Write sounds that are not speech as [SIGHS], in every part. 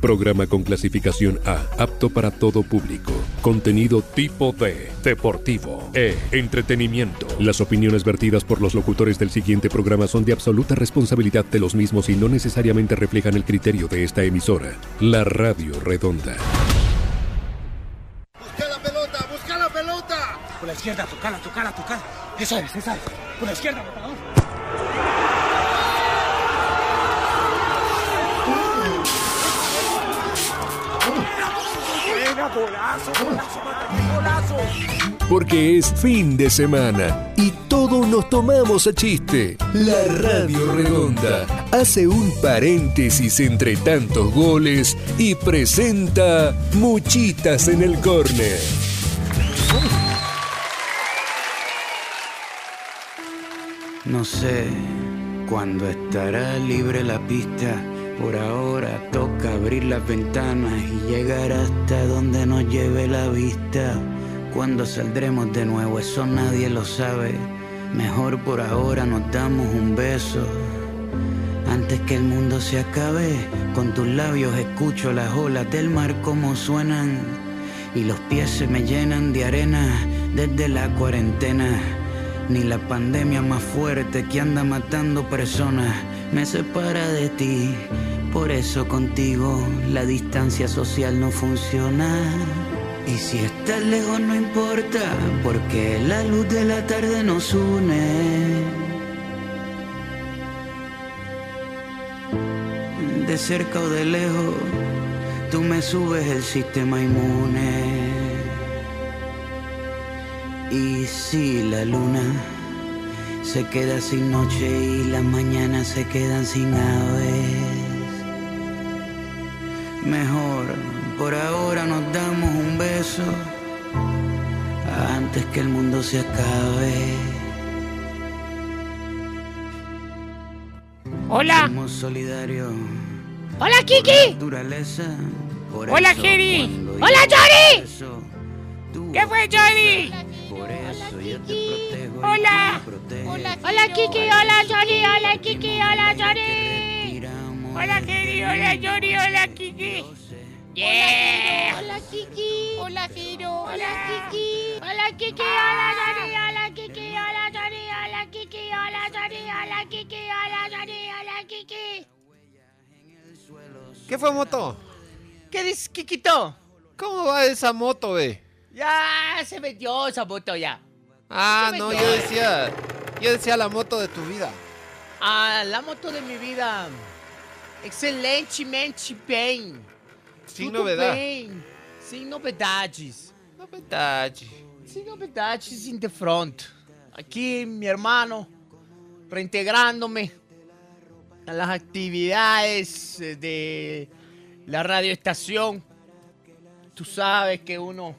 Programa con clasificación A, apto para todo público. Contenido tipo D, deportivo, E, entretenimiento. Las opiniones vertidas por los locutores del siguiente programa son de absoluta responsabilidad de los mismos y no necesariamente reflejan el criterio de esta emisora. La Radio Redonda. Busca la pelota, busca la pelota. Por la izquierda, tocala, tocala, tocala. Esa es, esa es. Por la izquierda. Golazo, golazo, golazo. Porque es fin de semana y todos nos tomamos a chiste. La Radio Redonda hace un paréntesis entre tantos goles y presenta Muchitas en el Córner. No sé cuándo estará libre la pista. Por ahora toca abrir las ventanas y llegar hasta donde nos lleve la vista. Cuando saldremos de nuevo, eso nadie lo sabe. Mejor por ahora nos damos un beso. Antes que el mundo se acabe, con tus labios escucho las olas del mar como suenan. Y los pies se me llenan de arena desde la cuarentena. Ni la pandemia más fuerte que anda matando personas me separa de ti. Por eso contigo la distancia social no funciona. Y si estás lejos no importa, porque la luz de la tarde nos une. De cerca o de lejos, tú me subes el sistema inmune. Y si la luna se queda sin noche y las mañanas se quedan sin aves. Mejor, por ahora nos damos un beso antes que el mundo se acabe. Hola. Somos solidarios. Hola, Kiki. Naturaleza. por Hola, cuando Hola, Johnny. ¿Qué fue, Johnny? Por eso yo te Hola. proteges. Hola, Kiki. Hola, Johnny. Hola, Kiki. Hola, Johnny. Hola, Jerry. Hola, Johnny. Hola, Kiki. Yeah. Hola Kiki. Hola Giro. Hola, Kiki. Hola, Kiki. Hola, Johnny. Hola, Kiki. Hola, Johnny. Hola, Kiki. Hola, Johnny. Hola, Kiki. Hola, Johnny. Hola, Kiki. ¿Qué fue moto? ¿Qué dices, Kikito? ¿Cómo va esa moto, ve? Ya se metió esa moto ya. Ah, ¿Qué no, yo decía, yo decía la moto de tu vida. Ah, la moto de mi vida. Excelentemente bem. Sin Tudo novedad. bem. Sem novidades. Novedade. Sem novidades in the front. Aquí, mi hermano, reintegrándome a las actividades eh, de la radioestación. Tú sabes que uno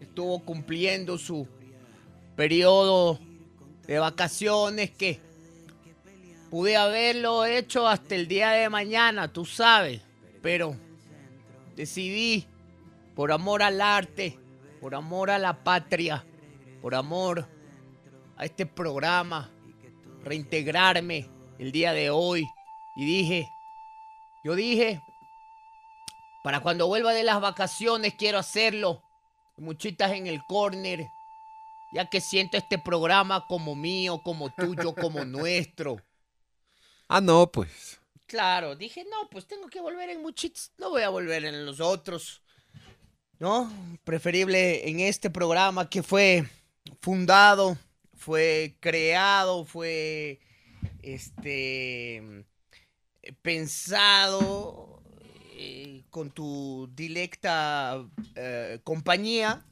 estuvo cumpliendo su periodo de vacaciones que pude haberlo hecho hasta el día de mañana, tú sabes, pero decidí, por amor al arte, por amor a la patria, por amor a este programa, reintegrarme el día de hoy. Y dije, yo dije, para cuando vuelva de las vacaciones quiero hacerlo. Muchitas en el corner, ya que siento este programa como mío, como tuyo, como [LAUGHS] nuestro. Ah, no, pues. Claro, dije, no, pues tengo que volver en Muchitas, no voy a volver en los otros. ¿No? Preferible en este programa que fue fundado, fue creado, fue este pensado eh, con tu dilecta eh, compañía.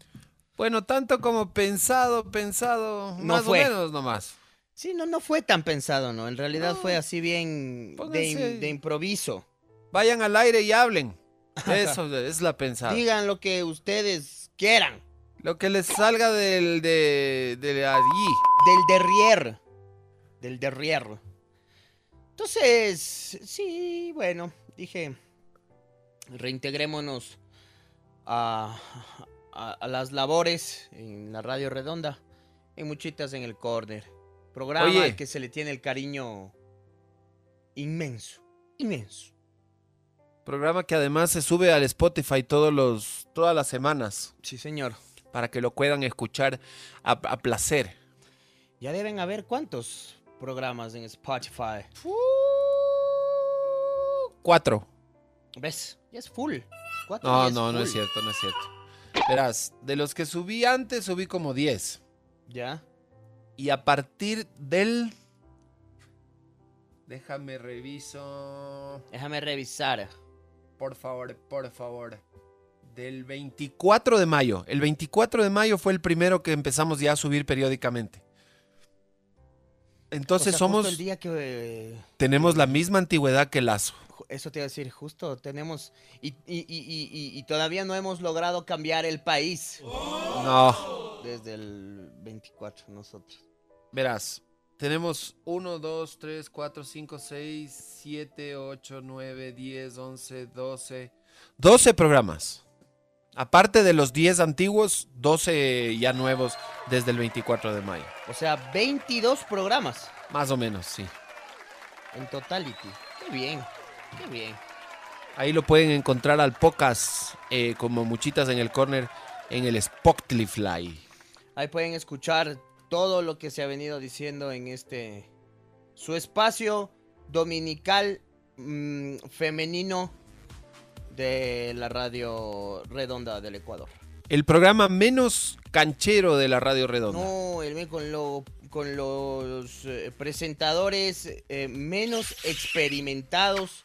Bueno, tanto como pensado, pensado, No más fue. o menos nomás. Sí, no, no fue tan pensado, ¿no? En realidad fue así bien de improviso. Vayan al aire y hablen. [LAUGHS] Eso es la pensada. Digan lo que ustedes quieran. Lo que les salga del de, de allí. Del derrier. Del derrier. Entonces, sí, bueno, dije, reintegrémonos a, a- a las labores en la radio redonda, en Muchitas en el Corner. Programa Oye. al que se le tiene el cariño inmenso, inmenso. Programa que además se sube al Spotify todos los, todas las semanas Sí, señor. para que lo puedan escuchar a, a placer. Ya deben haber cuántos programas en Spotify. Cuatro. ¿Ves? Ya es full. Cuatro No, no, no es cierto, no es cierto. Verás, de los que subí antes, subí como 10. Ya. Y a partir del... Déjame reviso. Déjame revisar. Por favor, por favor. Del 24 de mayo. El 24 de mayo fue el primero que empezamos ya a subir periódicamente. Entonces O sea, justo somos... el día que eh, Tenemos la misma antigüedad que Lazo. Eso te iba a decir, justo tenemos y- y- y- y todavía no hemos logrado cambiar el país No. desde el 24 nosotros. Verás, tenemos 1, 2, 3, 4, 5, 6, 7, 8, 9, 10, 11, 12. 12 programas. Aparte de los 10 antiguos, 12 ya nuevos desde el 24 de mayo. O sea, 22 programas Más o menos, sí. en totality. Qué bien, qué bien. Ahí lo pueden encontrar al pocas, eh, como muchitas en el corner, en el Spotify. Ahí pueden escuchar todo lo que se ha venido diciendo en este su espacio dominical mm, femenino de la radio redonda del Ecuador. El programa menos canchero de la Radio Redonda. No, el con lo con los eh, presentadores eh, menos experimentados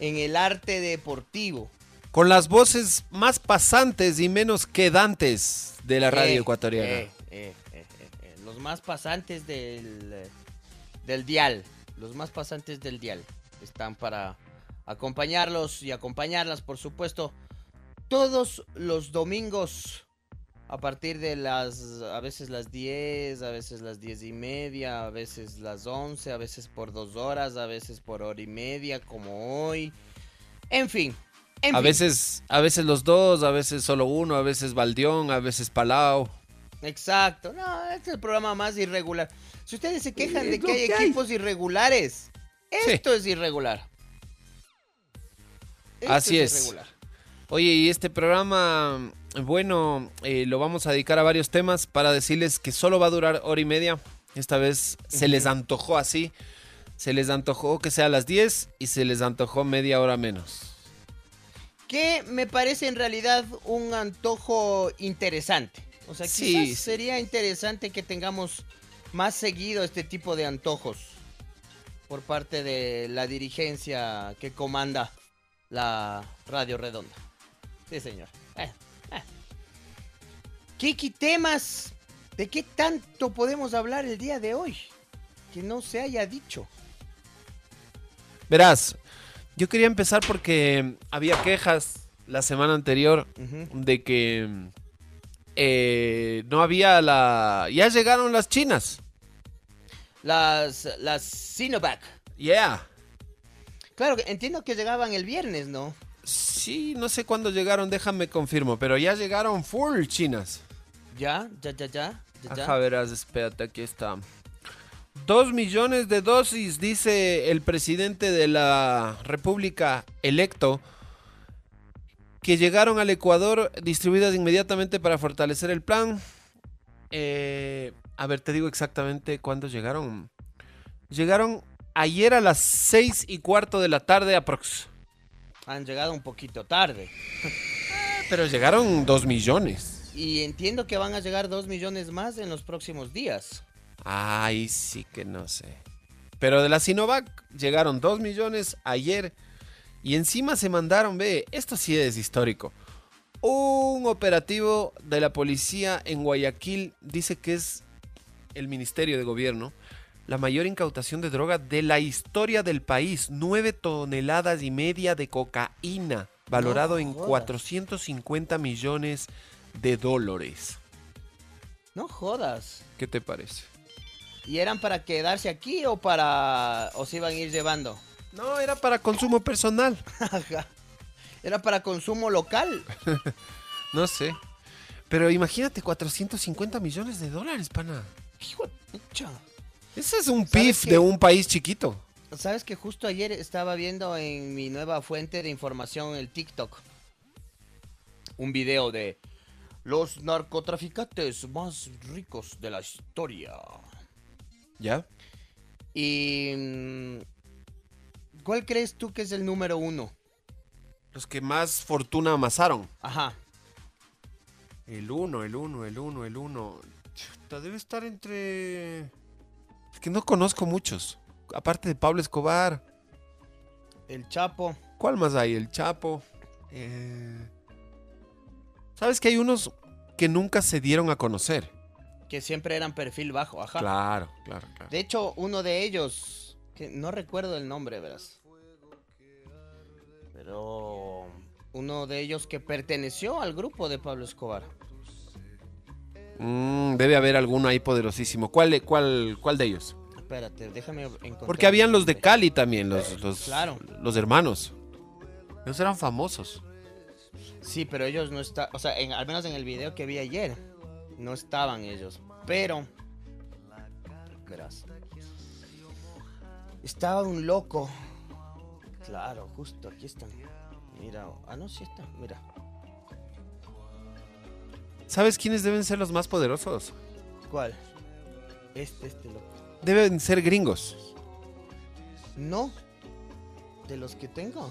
en el arte deportivo. Con las voces más pasantes y menos quedantes de la radio Eh, ecuatoriana. eh, eh, los más pasantes del, del dial. Los más pasantes del dial. Están para acompañarlos y acompañarlas, por supuesto, todos los domingos a partir de las, a veces las 10, a veces las 10 y media, a veces las 11, a veces por dos horas, a veces por hora y media, como hoy. En fin. en a fin. veces, a veces los dos, a veces solo uno, a veces Baldión, a veces Palau. Exacto. No, este es el programa más irregular. Si ustedes se quejan de que hay que hay. equipos irregulares, Sí. esto es irregular. Esto Así es. irregular. Oye, y este programa, bueno, eh, lo vamos a dedicar a varios temas para decirles que solo va a durar hora y media. Esta vez se les antojó así. Se les antojó que sea a las 10 y se les antojó media hora menos. Que me parece en realidad un antojo interesante. O sea, Sí, quizás sería interesante que tengamos más seguido este tipo de antojos por parte de la dirigencia que comanda la Radio Redonda. Sí, señor. Eh. Kiki, temas. ¿De qué tanto podemos hablar el día de hoy? Que no se haya dicho. Verás, yo quería empezar porque había quejas la semana anterior de que eh, no había la... Ya llegaron las chinas. Las, las Sinovac. Yeah. Claro, entiendo que llegaban el viernes, ¿no? Sí, no sé cuándo llegaron, déjame confirmo, pero ya llegaron full chinas. Ya, ya, ya, ya. ya, ya. Ajá, verás, espérate, aquí está. Dos millones de dosis, dice el presidente de la República electo, que llegaron al Ecuador distribuidas inmediatamente para fortalecer el plan. Eh, a ver, te digo exactamente cuándo llegaron. Llegaron ayer a las seis y cuarto de la tarde aprox. Han llegado un poquito tarde. [LAUGHS] Pero llegaron dos millones. Y entiendo que van a llegar dos millones más en los próximos días. Ay, sí que no sé. Pero de la Sinovac llegaron 2 millones ayer y encima se mandaron, ve, esto sí es histórico. Un operativo de la policía en Guayaquil dice que es el Ministerio de Gobierno la mayor incautación de droga de la historia del país. 9 toneladas y media de cocaína, valorado en jodas. 450 millones de dólares. No jodas. ¿Qué te parece? ¿Y eran para quedarse aquí o para... o se iban a ir llevando? No, era para consumo personal. ¿Era para consumo local? [LAUGHS] No sé. Pero imagínate, 450 millones de dólares, pana. Hijo de pucha. Ese es un ¿Sabes PIF de un país chiquito. sabes que justo ayer estaba viendo en mi nueva fuente de información, el TikTok, un video de los narcotraficantes más ricos de la historia. ¿Ya? Y... mm, ¿Cuál crees tú que es el número uno? Los que más fortuna amasaron. Ajá. El uno, el uno, el uno, el uno. Chuta, debe estar entre. Es que no conozco muchos. Aparte de Pablo Escobar. El Chapo. ¿Cuál más hay? El Chapo. Eh, ¿Sabes que hay unos que nunca se dieron a conocer? Que siempre eran perfil bajo, ajá. Claro, claro, claro. De hecho, uno de ellos, que no recuerdo el nombre, verás. Pero uno de ellos que perteneció al grupo de Pablo Escobar. Mm, debe haber alguno ahí poderosísimo. ¿Cuál, de- cuál, cuál de ellos? Espérate, déjame encontrar. Porque habían los de Cali también, los, los, Claro. los hermanos. Ellos eran famosos. Sí, pero ellos no están, o sea, en- al menos en el video que vi ayer, no estaban ellos. Pero, verás, estaba un loco. Claro, justo aquí están. Mira, ah, no, sí está, mira. ¿Sabes quiénes deben ser los más poderosos? ¿Cuál? Este, este loco. Deben ser gringos. No, de los que tengo.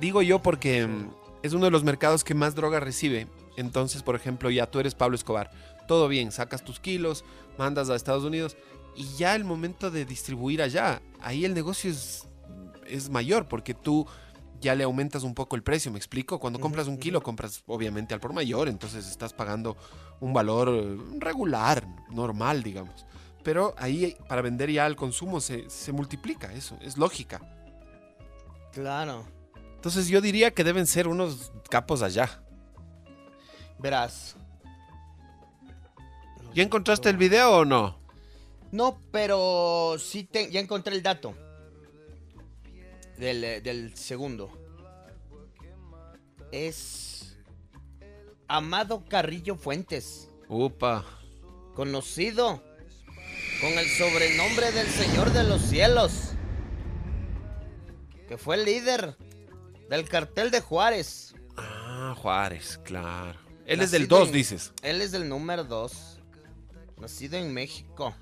Digo yo porque es uno de los mercados que más droga recibe. Entonces, por ejemplo, ya tú eres Pablo Escobar. Todo bien, sacas tus kilos, mandas a Estados Unidos y ya el momento de distribuir allá, ahí el negocio es, es mayor porque tú ya le aumentas un poco el precio, ¿me explico? Cuando compras un kilo, compras obviamente al por mayor, entonces estás pagando un valor eh, regular, normal, digamos. Pero ahí para vender ya al consumo se, se multiplica, eso, es lógica. Claro. Entonces yo diría que deben ser unos capos allá. Verás. ¿Ya encontraste el video o no? No, pero sí te- ya encontré el dato. Del, eh, del segundo. Es Amado Carrillo Fuentes, Upa. conocido con el sobrenombre del Señor de los Cielos, que fue el líder del cartel de Juárez. Ah, Juárez, claro. Él es del 2, en- dices. Él es del número 2. Nacido en México.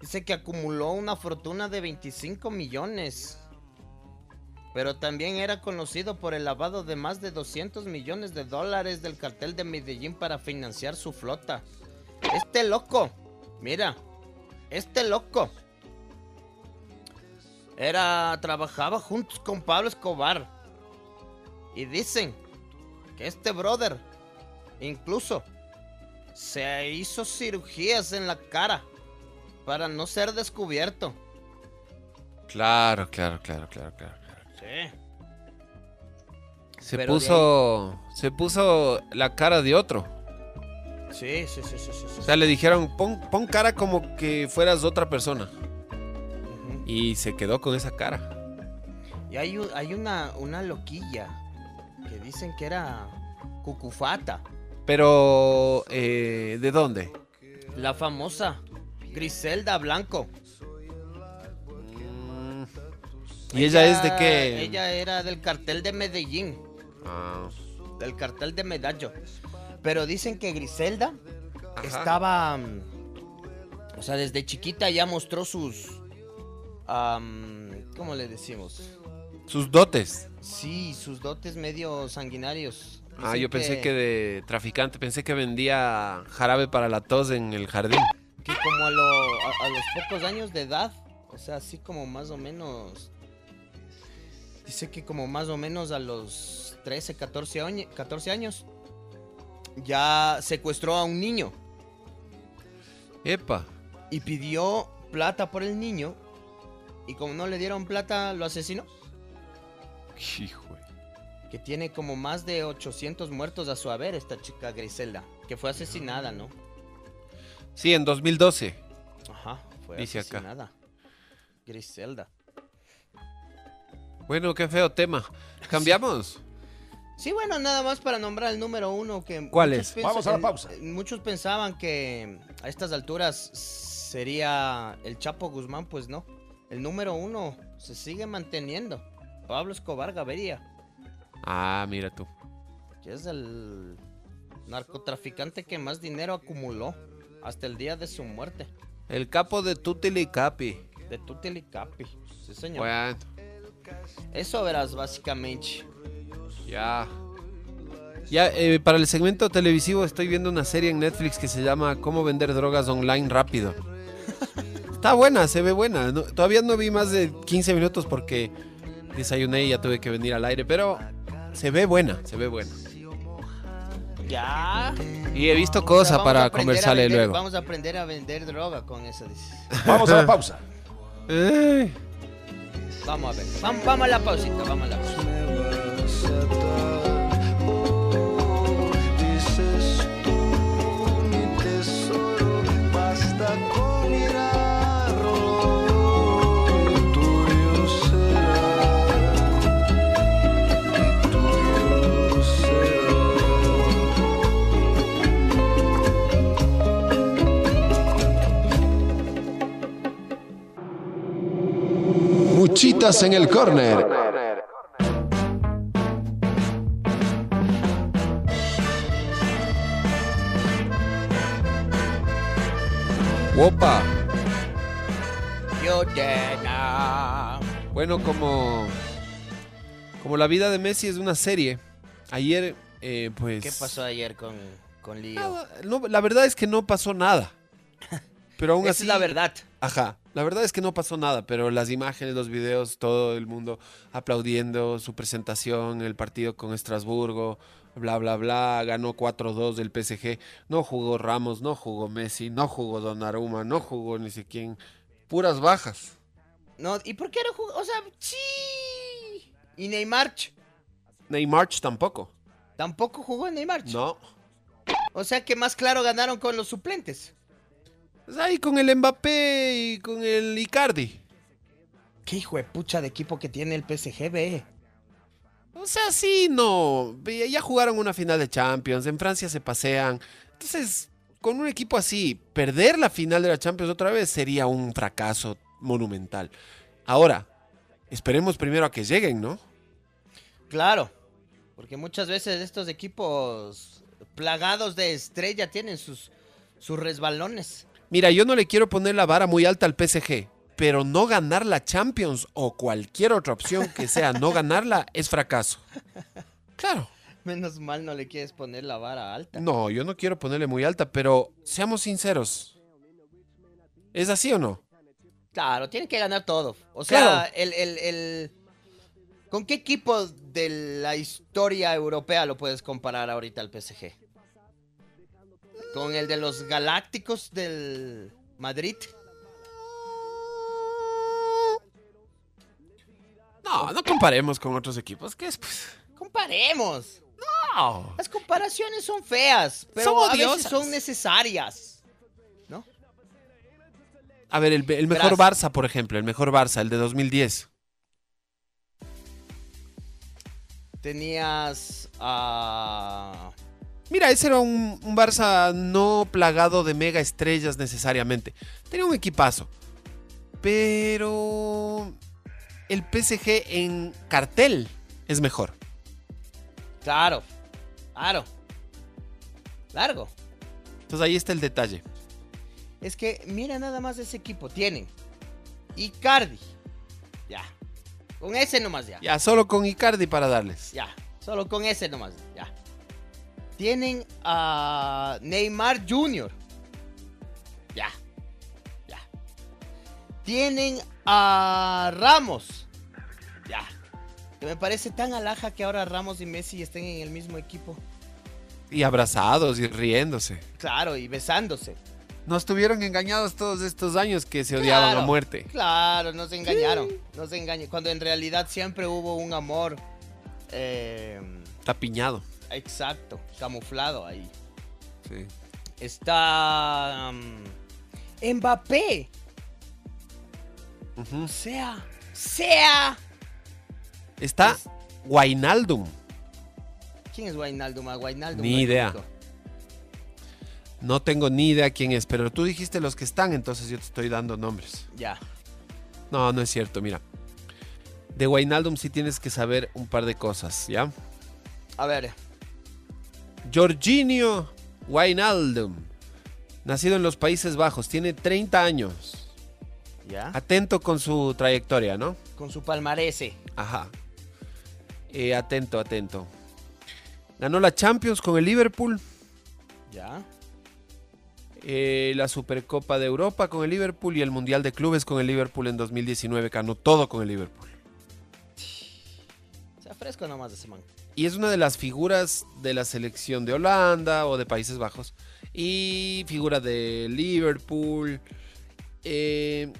Dice que acumuló una fortuna de 25 millones. Pero también era conocido por el lavado de más de 200 millones de dólares del cartel de Medellín para financiar su flota. Este loco, mira, este loco era trabajaba juntos con Pablo Escobar. Y dicen que este brother incluso se hizo cirugías en la cara para no ser descubierto. Claro, claro, claro, claro, claro. Sí. Se Pero puso. Se puso la cara de otro. Sí, sí, sí, sí, sí. O sea, le dijeron, pon, pon cara como que fueras otra persona. Y se quedó con esa cara. Y hay, hay una, una loquilla que dicen que era Cucufata, Pero, eh, ¿de dónde? la famosa Griselda Blanco. Mm. ¿Y ella, es de qué? Ella era del cartel de Medellín, Ah, del cartel de Medallo. Pero dicen que Griselda Ajá. estaba. mm, O sea, desde chiquita ya mostró sus. am, ¿Cómo le decimos? Sus dotes. Sí, sus dotes medio sanguinarios. Ah, Dicen yo pensé que de traficante, pensé que vendía jarabe para la tos en el jardín. que como a, lo- a- a los pocos años de edad, o sea, así como más o menos. Dice que como más o menos a los 13, 14, año- 14 años, ya secuestró a un niño Epa. y pidió plata por el niño. Y como no le dieron plata, lo asesinó. [LAUGHS] Hijo. Que tiene como más de 800 muertos a su haber esta chica Griselda. Que fue asesinada, ¿no? Sí, en 2012. Ajá, fue Dice acá. asesinada. Griselda. Bueno, qué feo tema. ¿Cambiamos? Sí, bueno, nada más para nombrar el número uno que... ¿Cuál es? Vamos a la eh, pausa. Muchos pensaban que a estas alturas sería el Chapo Guzmán, pues no. El número uno se sigue manteniendo. Pablo Escobar Gaviria, Ah, mira tú. que es el narcotraficante que más dinero acumuló hasta el día de su muerte. El capo de Tutili Capi. De Tutilicapi. Sí, señor. Bueno, Eso verás, básicamente. ya. Ya, eh, para el segmento televisivo estoy viendo una serie en Netflix que se llama Cómo vender drogas online rápido. [LAUGHS] Está buena, se ve buena. No- todavía no vi más de 15 minutos porque desayuné y ya tuve que venir al aire, pero se ve buena, se ve buena. Ya. Y he visto O sea, cosas vamos a para conversarle vender- luego. Vamos a aprender a vender droga con eso. [LAUGHS] Vamos a la pausa. Eh, Vamos a ver. Vamos, vamos a la pausita, vamos a la pausa. Muchitas en el córner. Opa. Bueno, como, como la vida de Messi es una serie, ayer, eh, pues... ¿Qué pasó ayer con, con Lío? Nada, no, la verdad es que no pasó nada. [LAUGHS] Pero aún Esa así... es la verdad. Ajá, la verdad es que no pasó nada, pero las imágenes, los videos, todo el mundo aplaudiendo su presentación, el partido con Estrasburgo, bla, bla, bla, ganó 4-2 del PSG, no jugó Ramos, no jugó Messi, no jugó Donnarumma, no jugó ni sé quién, puras bajas. No, ¿y por qué no jugó? O sea, sí. ¿Y Neymar? Neymar tampoco. Tampoco jugó Neymar. No. O sea que más claro ganaron con los suplentes. Pues ahí con el Mbappé y con el Icardi. Qué hijo de pucha de equipo que tiene el PSG, ve. O sea, sí, no. Ya jugaron una final de Champions, en Francia se pasean. Entonces, con un equipo así, perder la final de la Champions otra vez sería un fracaso monumental. Ahora, esperemos primero a que lleguen, ¿no? Claro. Porque muchas veces estos equipos plagados de estrella tienen sus, sus resbalones. Mira, yo no le quiero poner la vara muy alta al PSG, pero no ganar la Champions o cualquier otra opción que sea no [LAUGHS] ganarla es fracaso. Claro. Menos mal no le quieres poner la vara alta. No, yo no quiero ponerle muy alta, pero seamos sinceros. ¿Es así o no? Claro, tienen que ganar todo. O sea, Claro. el, el- el- ¿Con qué equipo de la historia europea lo puedes comparar ahorita al PSG? ¿Con el de los Galácticos del Madrid? No, no comparemos con otros equipos. ¿Qué es? Pues, Comparemos. no. Las comparaciones son feas, pero Son a veces odiosas. son necesarias. ¿No? A ver, el, el mejor Barça, por ejemplo, el mejor Barça, el de 2010. Tenías a... Mira, ese era un, un Barça no plagado de mega estrellas necesariamente. Tenía un equipazo. Pero el PSG en cartel es mejor. Claro, claro. Largo. Entonces ahí está el detalle. Es que mira nada más ese equipo. Tienen Icardi. Ya. Con ese nomás ya. Ya, solo con Icardi para darles. Ya. Solo con ese nomás. Ya. Tienen a Neymar Jr. Ya. Ya. Tienen a Ramos. Ya. Que me parece tan alhaja que ahora Ramos y Messi estén en el mismo equipo. Y abrazados y riéndose. Claro, y besándose. Nos tuvieron engañados todos estos años que se odiaban Claro, a muerte. Claro, nos engañaron. Nos engañaron. Cuando en realidad siempre hubo un amor. eh, Tapiñado. Exacto, camuflado ahí. Sí. Está. mm, Mbappé. Sea. Sea. Está Guainaldum. ¿Quién es Wijnaldum? A Wijnaldum Ni idea. No tengo ni idea quién es, pero tú dijiste los que están, entonces yo te estoy dando nombres. Ya. No, no es cierto, mira. De Wijnaldum sí tienes que saber un par de cosas, ¿ya? A ver. Jorginho Wijnaldum. Nacido en los Países Bajos, tiene 30 años. Ya. Atento con su trayectoria, ¿no? Con su palmarese. Ajá. Eh, atento, atento. Ganó la Champions con el Liverpool, Ya. eh, la Supercopa de Europa con el Liverpool y el Mundial de Clubes con el Liverpool en 2019. Ganó todo con el Liverpool. Se fresco nomás ese man. Y es una de las figuras de la selección de Holanda o de Países Bajos. Y figura de Liverpool. Eh,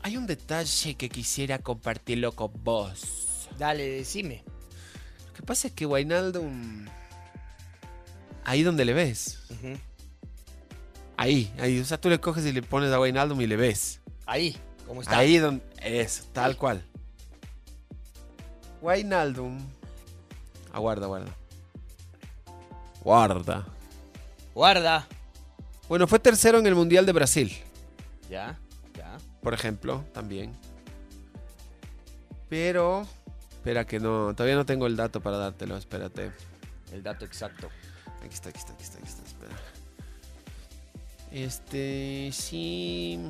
hay un detalle que quisiera compartirlo con vos. Dale, decime. Lo que pasa es que Wijnaldum... Ahí donde le ves. Ahí, ahí. O sea, tú le coges y le pones a Wijnaldum y le ves. Ahí, ¿cómo está? Ahí donde... Es, tal cual. Wijnaldum... Aguarda, guarda. Guarda. Guarda. Bueno, fue tercero en el Mundial de Brasil, Ya, ya. por ejemplo, también. Pero... Espera que no, todavía no tengo el dato para dártelo, espérate. El dato exacto. Aquí está, aquí está, aquí está, aquí está, espera. Este, sí...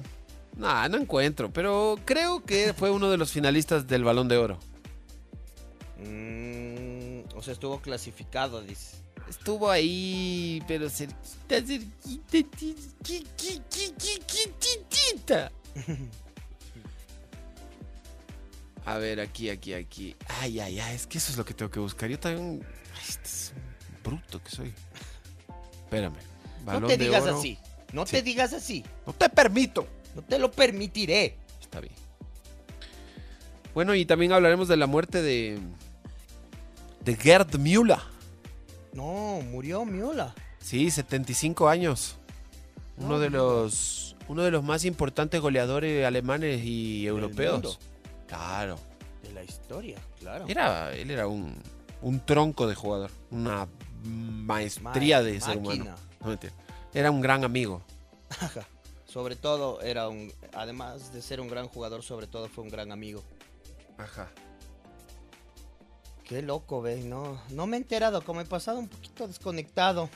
Nah, no encuentro, pero creo que fue uno de los finalistas del Balón de Oro. Mm, o sea, estuvo clasificado, dice. Estuvo ahí, pero cerquita, cerquita. [LAUGHS] A ver, aquí, aquí, aquí. Ay, ay, ay, es que eso es lo que tengo que buscar. Yo también... Ay, este es un bruto que soy. Espérame. No Balón te de digas oro. así. No Sí. te digas así. No te permito. No te lo permitiré. Está bien. Bueno, y también hablaremos de la muerte de... De Gerd Müller. No, murió Miola. Sí, 75 años. Uno No, de los uno de los más importantes goleadores alemanes y europeos. mundo. Claro. De la historia, claro. Era, él era un, un tronco de jugador, una maestría Ma- de ser máquina. humano. Era un gran amigo. Ajá. Sobre todo era un, además de ser un gran jugador, sobre todo fue un gran amigo. Ajá. Qué loco, ve, no, no me he enterado, como he pasado un poquito desconectado.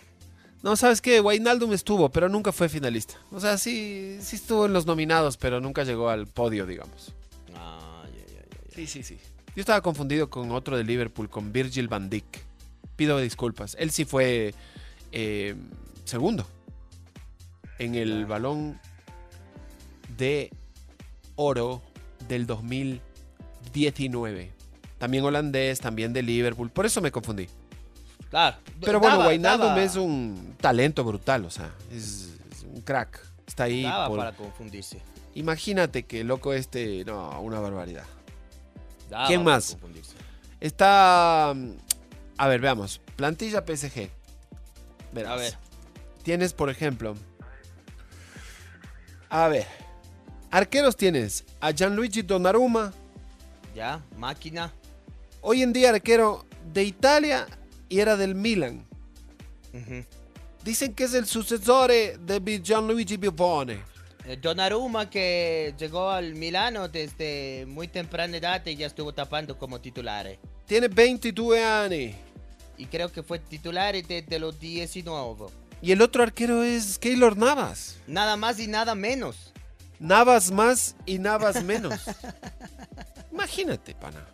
No, sabes que Wijnaldum estuvo, pero nunca fue finalista. O sea, sí, sí estuvo en los nominados, pero nunca llegó al podio, digamos. Ah, ya, ya, ya, ya. Sí, sí, sí. Yo estaba confundido con otro de Liverpool, con Virgil van Dijk. Pido disculpas. Él sí fue eh, segundo en el balón de oro del 2019. También holandés, también de Liverpool. Por eso me confundí. Claro. Pero bueno, Wijnaldum es un talento brutal, o sea, es, es un crack. Está ahí. daba por- para confundirse. Imagínate que loco este, no, una barbaridad. Daba ¿Quién más? Está. mm, A ver, veamos. Plantilla PSG. Verás. A ver. Tienes, por ejemplo. A ver. Arqueros tienes a Gianluigi Donnarumma. Ya, máquina. Hoy en día arquero de Italia y era del Milan. Dicen que es el sucesor de Gianluigi Buffone. Eh, Donnarumma que llegó al Milano desde muy temprana edad y ya estuvo tapando como titular. eh. Tiene 22 años. Y creo que fue titular desde los 19. Y el otro arquero es Keylor Navas. Nada más y nada menos. Navas más y Navas menos. [LAUGHS] Imagínate, pana.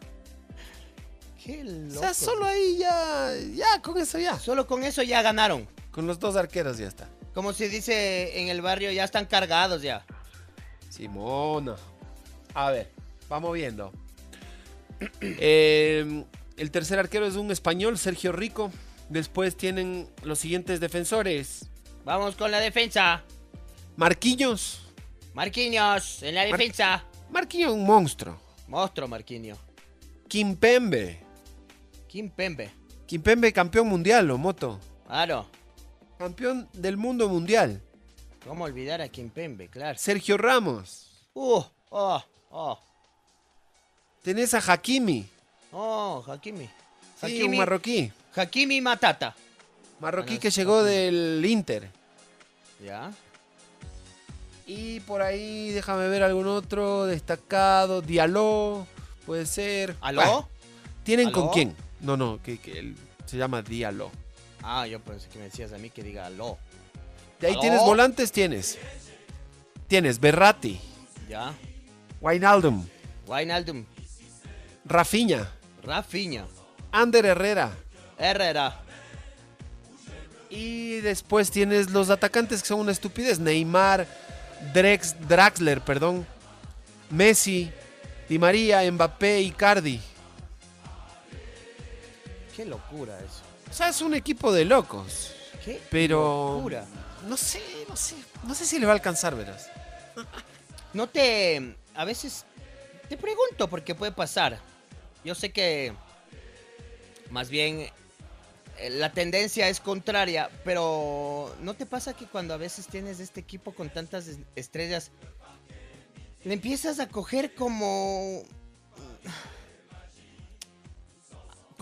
Qué O sea, solo ahí ya, ya, con eso ya. Solo con eso ya ganaron. Con los dos arqueros ya está. Como se dice en el barrio, ya están cargados ya. Simona. A ver, vamos viendo. Eh, [CLEARS THROAT] el tercer arquero es un español, Sergio Rico. Después tienen los siguientes defensores. Vamos con la defensa. Marquinhos. Marquinhos, en la Mar- defensa. Marquinhos, un monstruo. Monstruo Marquinhos. Kimpembe. Kim Pembe. Kimpembe, campeón mundial, o moto. Claro. Campeón del mundo mundial. ¿Cómo olvidar a Kim Pembe? Claro. Sergio Ramos. Uh, oh, oh, Tenés a Hakimi. oh, Hakimi. Sí, un marroquí. Hakimi Matata. Marroquí que llegó Hakimi. del Inter. Ya. Y por ahí, déjame ver algún otro destacado. Diallo, puede ser. ¿Aló? ¿Tienen con quién? No, no, que, que él se llama Diallo. Ah, yo pensé que me decías a mí que diga aló. De ahí ¿Aló? tienes volantes, tienes. Tienes Berratti, Ya. Wijnaldum, Wijnaldum. Rafinha, Rafinha. Ander Herrera. Herrera. Y después tienes los atacantes que son una estupidez. Neymar, Drex, Draxler, perdón. Messi, Di María, Mbappé, Icardi. Qué locura eso. O sea, es un equipo de locos. Qué Pero... locura. No sé, no sé. No sé si le va a alcanzar, verás. [LAUGHS] No te. A veces. Te pregunto porque puede pasar. Yo sé que. Más bien. eh, La tendencia es contraria, pero ¿no te pasa que cuando a veces tienes este equipo con tantas es- estrellas, le empiezas a coger como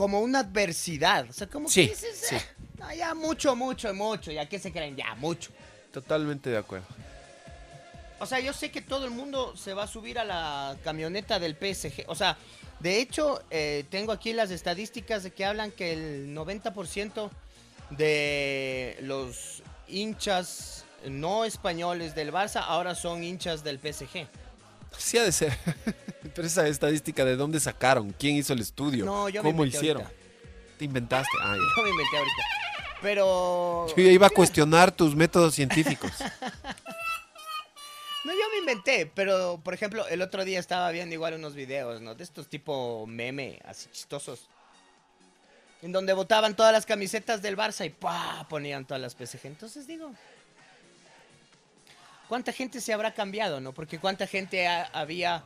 como una adversidad? O sea, como Sí, que dices, sí. "Eh, no, ya mucho, mucho, mucho, ya que se creen, ya mucho. Totalmente de acuerdo. O sea, yo sé que todo el mundo se va a subir a la camioneta del PSG. O sea, de hecho, eh, tengo aquí las estadísticas de que hablan que el 90% de los hinchas no españoles del Barça ahora son hinchas del PSG. Sí ha de ser. [LAUGHS] Pero esa estadística de dónde sacaron, quién hizo el estudio, No, yo cómo hicieron. ahorita. Te inventaste. Ah, ya. [LAUGHS] No me inventé ahorita. Pero... Yo iba a cuestionar tus métodos científicos. [LAUGHS] No, yo me inventé, pero por ejemplo, el otro día estaba viendo igual unos videos, ¿no? De estos tipo meme, así chistosos. En donde botaban todas las camisetas del Barça y ¡pah! ponían todas las PSG. Entonces digo, ¿cuánta gente se habrá cambiado, no? Porque cuánta gente ha- había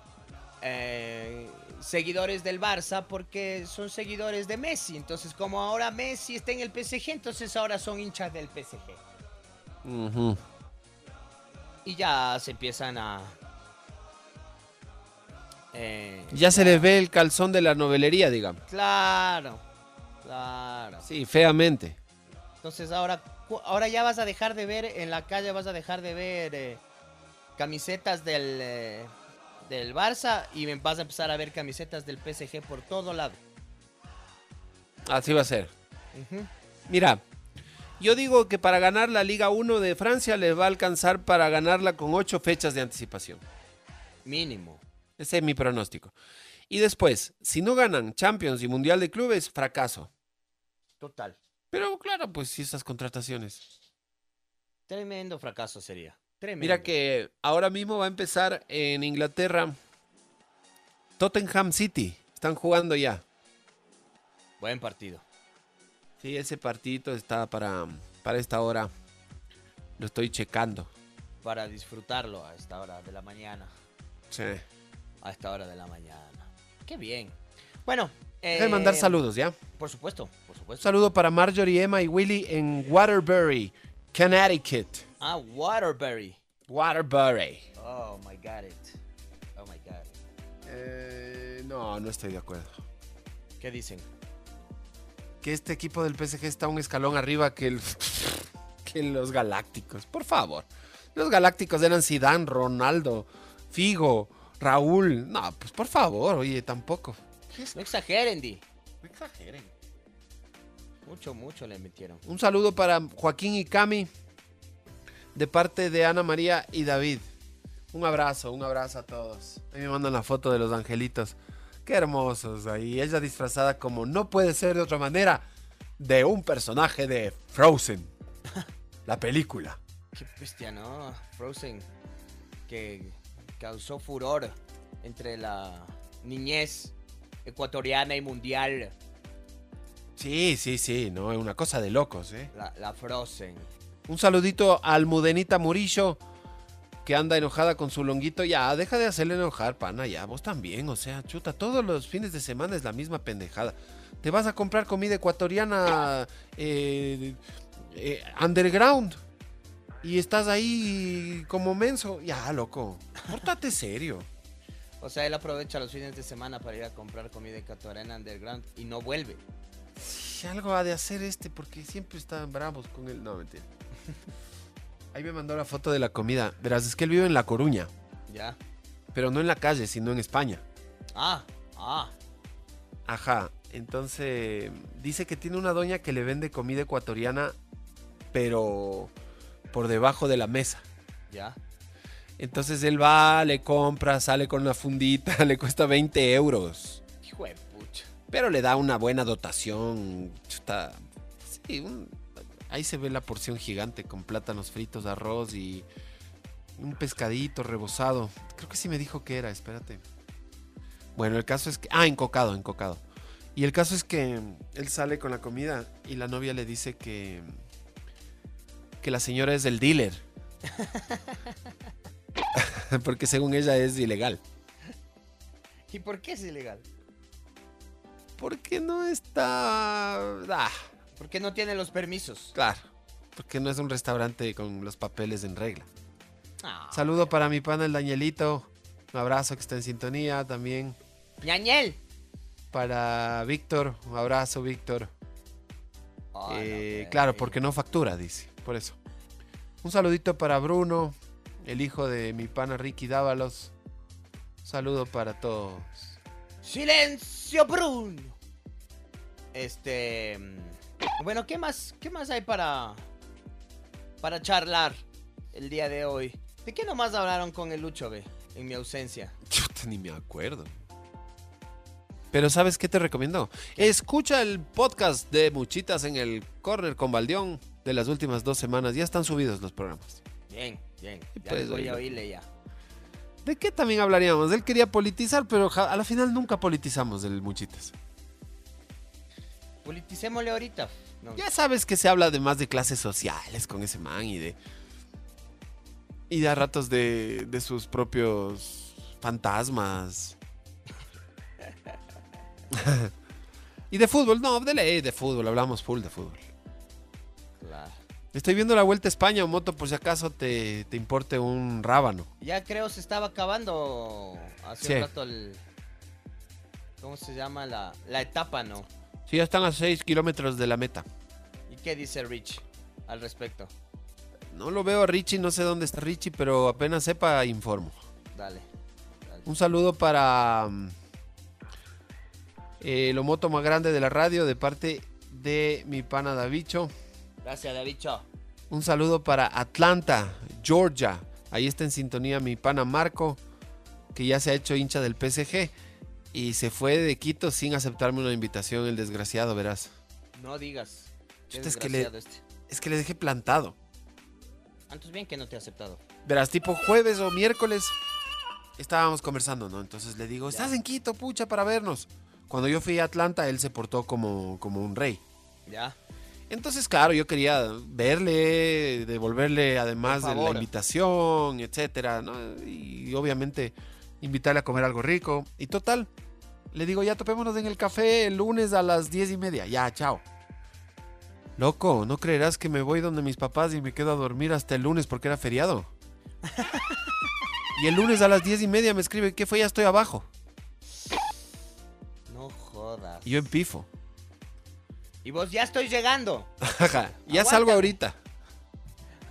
eh, seguidores del Barça porque son seguidores de Messi. Entonces, como ahora Messi está en el PSG, entonces ahora son hinchas del PSG. Y ya se empiezan a... eh, Ya se les ve el calzón de la novelería, digamos. Claro, claro. Sí, feamente. Entonces ahora, ahora ya vas a dejar de ver, en la calle vas a dejar de ver eh, camisetas del, eh, del Barça y vas a empezar a ver camisetas del PSG por todo lado. Así va a ser. Mira, yo digo que para ganar la Liga 1 de Francia les va a alcanzar para ganarla con ocho fechas de anticipación. Mínimo. Ese es mi pronóstico. Y después, si no ganan Champions y Mundial de Clubes, fracaso. Total. Pero claro, pues si esas contrataciones. Tremendo fracaso sería. Tremendo. Mira que ahora mismo va a empezar en Inglaterra Tottenham City. Están jugando ya. Buen partido. Sí, ese partidito está para, para esta hora. Lo estoy checando. Para disfrutarlo a esta hora de la mañana. Sí. A esta hora de la mañana. Qué bien. Bueno. Déjame mandar eh, saludos, ¿ya? Por supuesto, Un saludo para Marjorie, Emma y Willy en Waterbury, Connecticut. Ah, Waterbury. Waterbury. Oh my god it. Oh my god. Eh, no, no estoy de acuerdo. ¿Qué dicen? Que este equipo del PSG está un escalón arriba que, el, [LAUGHS] que los Galácticos. Por favor. Los Galácticos eran Zidane, Ronaldo, Figo, Raúl. No, pues por favor, oye, tampoco. No exageren, Di. No exageren. Mucho, mucho le metieron. Un saludo para Joaquín y Cami de parte de Ana María y David. Un abrazo, un abrazo a todos. Ahí me mandan la foto de los angelitos. Qué hermosos ahí. Ella disfrazada como no puede ser de otra manera de un personaje de Frozen. La película. Qué bestia, ¿no? Frozen. Que causó furor entre la niñez ecuatoriana y mundial. Sí, sí, sí, no, es una cosa de locos, ¿eh? La, la Frozen. Un saludito al Mudenita Murillo, que anda enojada con su longuito. Ya, deja de hacerle enojar, pana, ya, vos también, o sea, chuta, todos los fines de semana es la misma pendejada. Te vas a comprar comida ecuatoriana eh, eh, underground y estás ahí como menso. Ya, loco, pórtate serio. O sea, él aprovecha los fines de semana para ir a comprar comida ecuatoriana underground y no vuelve. Sí, algo ha de hacer este porque siempre están bravos con él. No, mentira. [LAUGHS] Ahí me mandó la foto de la comida. Verás, es que él vive en La Coruña, Ya. pero no en la calle, sino en España. Ah, ah. Ajá. Entonces, dice que tiene una doña que le vende comida ecuatoriana, pero por debajo de la mesa. Ya. Entonces él va, le compra, sale con una fundita, [LAUGHS] le cuesta 20 euros. Hijo de. Pero le da una buena dotación. Chuta, sí, un- ahí se ve la porción gigante con plátanos fritos, arroz y un pescadito rebozado. Creo que sí me dijo que era, espérate. Bueno, el caso es que... Ah, encocado, encocado. Y el caso es que él sale con la comida y la novia le dice que... Que la señora es el dealer. [LAUGHS] [LAUGHS] Porque según ella es ilegal. ¿Y por qué es ilegal? Porque no está... Ah, Porque no tiene los permisos. Claro, porque no es un restaurante con los papeles en regla. Ah. Saludo para mi pana el Dañelito. Un abrazo que está en sintonía también. Ñañel. Para Víctor, un abrazo Víctor. Ah, Eh, no, claro, porque no factura, dice. Por eso. Un saludito para Bruno, el hijo de mi pana Ricky Dávalos. Un saludo para todos. Silencio, Bruno. Este. mm, Bueno, ¿qué más, qué más hay para. para charlar el día de hoy? ¿De qué nomás hablaron con el Lucho, ve? En mi ausencia. Chuta, ni me acuerdo. Pero ¿sabes qué te recomiendo? Escucha el podcast de Muchitas en el Corner con Baldión de las últimas dos semanas. Ya están subidos los programas. Bien, bien. Ya pues, voy a oírle ya. ¿De qué también hablaríamos? Él quería politizar, pero a la final nunca politizamos del Muchitas. Politicémosle ahorita. No. Ya sabes que se habla de más de clases sociales con ese man y de... Y de a ratos de, de sus propios fantasmas. [LAUGHS] [LAUGHS] y de fútbol, no, de ley, de fútbol, hablamos full de fútbol. Estoy viendo la Vuelta a España, Moto, por si acaso te, te importe un rábano. Ya creo se estaba acabando hace Sí. un rato el. ¿Cómo se llama? La, la etapa, ¿no? Sí, ya están a 6 kilómetros de la meta. ¿Y qué dice Rich al respecto? No lo veo a Richie, no sé dónde está Richie, pero apenas sepa, informo. Dale. dale. Un saludo para mm, eh, lo moto más grande de la radio de parte de mi pana Davicho. Gracias, Davicho. Un saludo para Atlanta, Georgia. Ahí está en sintonía mi pana Marco, que ya se ha hecho hincha del PSG y se fue de Quito sin aceptarme una invitación, el desgraciado, verás. No digas. Chuta, es que le- este. Es que le dejé plantado. Antes bien que no te ha aceptado. Verás, tipo jueves o miércoles estábamos conversando, ¿no? Entonces le digo, ¿estás en Quito, pucha, para vernos? Cuando yo fui a Atlanta, él se portó como, como un rey. Ya. Entonces, claro, yo quería verle, devolverle además de la invitación, etcétera, ¿no? Y obviamente invitarle a comer algo rico. Y total, le digo, ya topémonos en el café el lunes a las diez y media. Ya, chao. Loco, no creerás que me voy donde mis papás y me quedo a dormir hasta el lunes porque era feriado. [LAUGHS] y el lunes a las diez y media me escribe, ¿qué fue? Ya estoy abajo. No jodas. Y yo en pifo. Y vos ya estoy llegando. [LAUGHS] Ajá, ya salgo ahorita.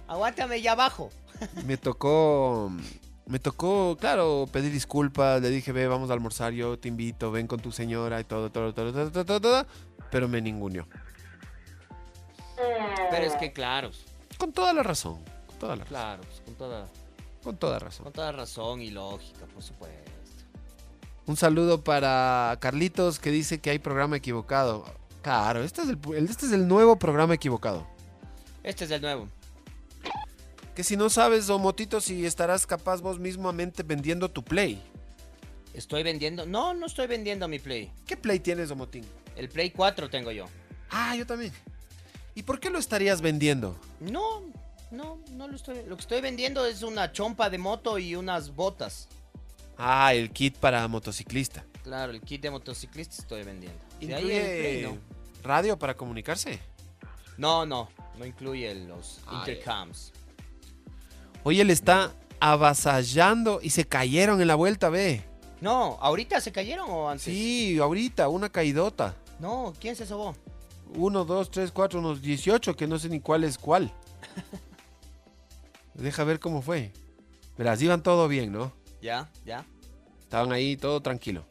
Aguántame ya abajo. [LAUGHS] me tocó me tocó claro pedir disculpas le dije ve vamos a almorzar yo te invito ven con tu señora y todo todo todo todo, todo, todo, todo", pero me ninguneó Pero es que claro. con toda la razón con toda la razón Claro, pues, con toda, con toda razón con toda razón y lógica, por supuesto. un saludo para Carlitos que dice que hay programa equivocado claro este es el, este es el nuevo programa equivocado Este es el nuevo. que si no sabes o motito si estarás capaz vos mismamente vendiendo tu play Estoy vendiendo. No, no estoy vendiendo mi Play. ¿qué play tienes Omotín? El Play 4 tengo yo. ah yo también ¿y por qué lo estarías vendiendo? No, no, no lo estoy. Lo que estoy vendiendo es una chompa de moto y unas botas. Ah, el kit para motociclista. Claro, el kit de motociclista estoy vendiendo. De ahí el Play, ¿Incluye radio para comunicarse? no. no, no, incluye los Ay. intercams. Oye, él está avasallando y se cayeron en la vuelta, ve. No, ¿ahorita se cayeron o antes? Sí, ahorita, una caidota. No, ¿quién se sobó? Uno, dos, tres, cuatro, unos 18, que no sé ni cuál es cuál. [LAUGHS] Deja ver cómo fue. Verás, iban todo bien, ¿no? Ya, ya, Estaban ahí todo tranquilo.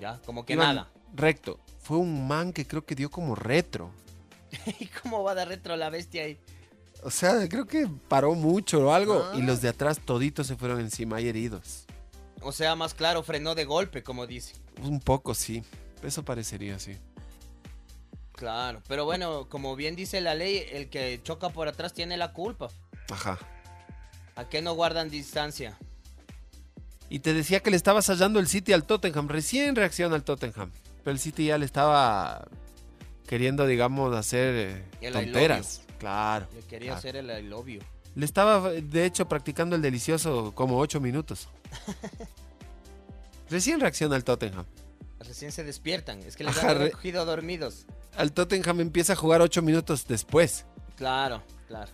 ya, como que Iban nada. Recto. Fue un man que creo que dio como retro. [LAUGHS] ¿Y cómo va de retro la bestia ahí? O sea, creo que paró mucho o algo. Ah. Y los de atrás toditos se fueron encima y heridos. O sea, más claro, frenó de golpe, como dice. Un poco, sí. Eso parecería, sí. Claro, pero bueno, como bien dice la ley, el que choca por atrás tiene la culpa. Ajá. ¿A qué no guardan distancia? Y te decía que le estaba hallando el City al Tottenham. Recién reacciona el Tottenham. Pero el City ya le estaba queriendo, digamos, hacer eh, El I tonteras. Claro. Le quería claro. hacer el, el obvio. Le estaba, de hecho, practicando el delicioso como ocho minutos. [LAUGHS] Recién reacciona el Tottenham. Recién se despiertan. Es que les Ajá, han recogido dormidos. Al Tottenham empieza a jugar ocho minutos después. Claro, claro.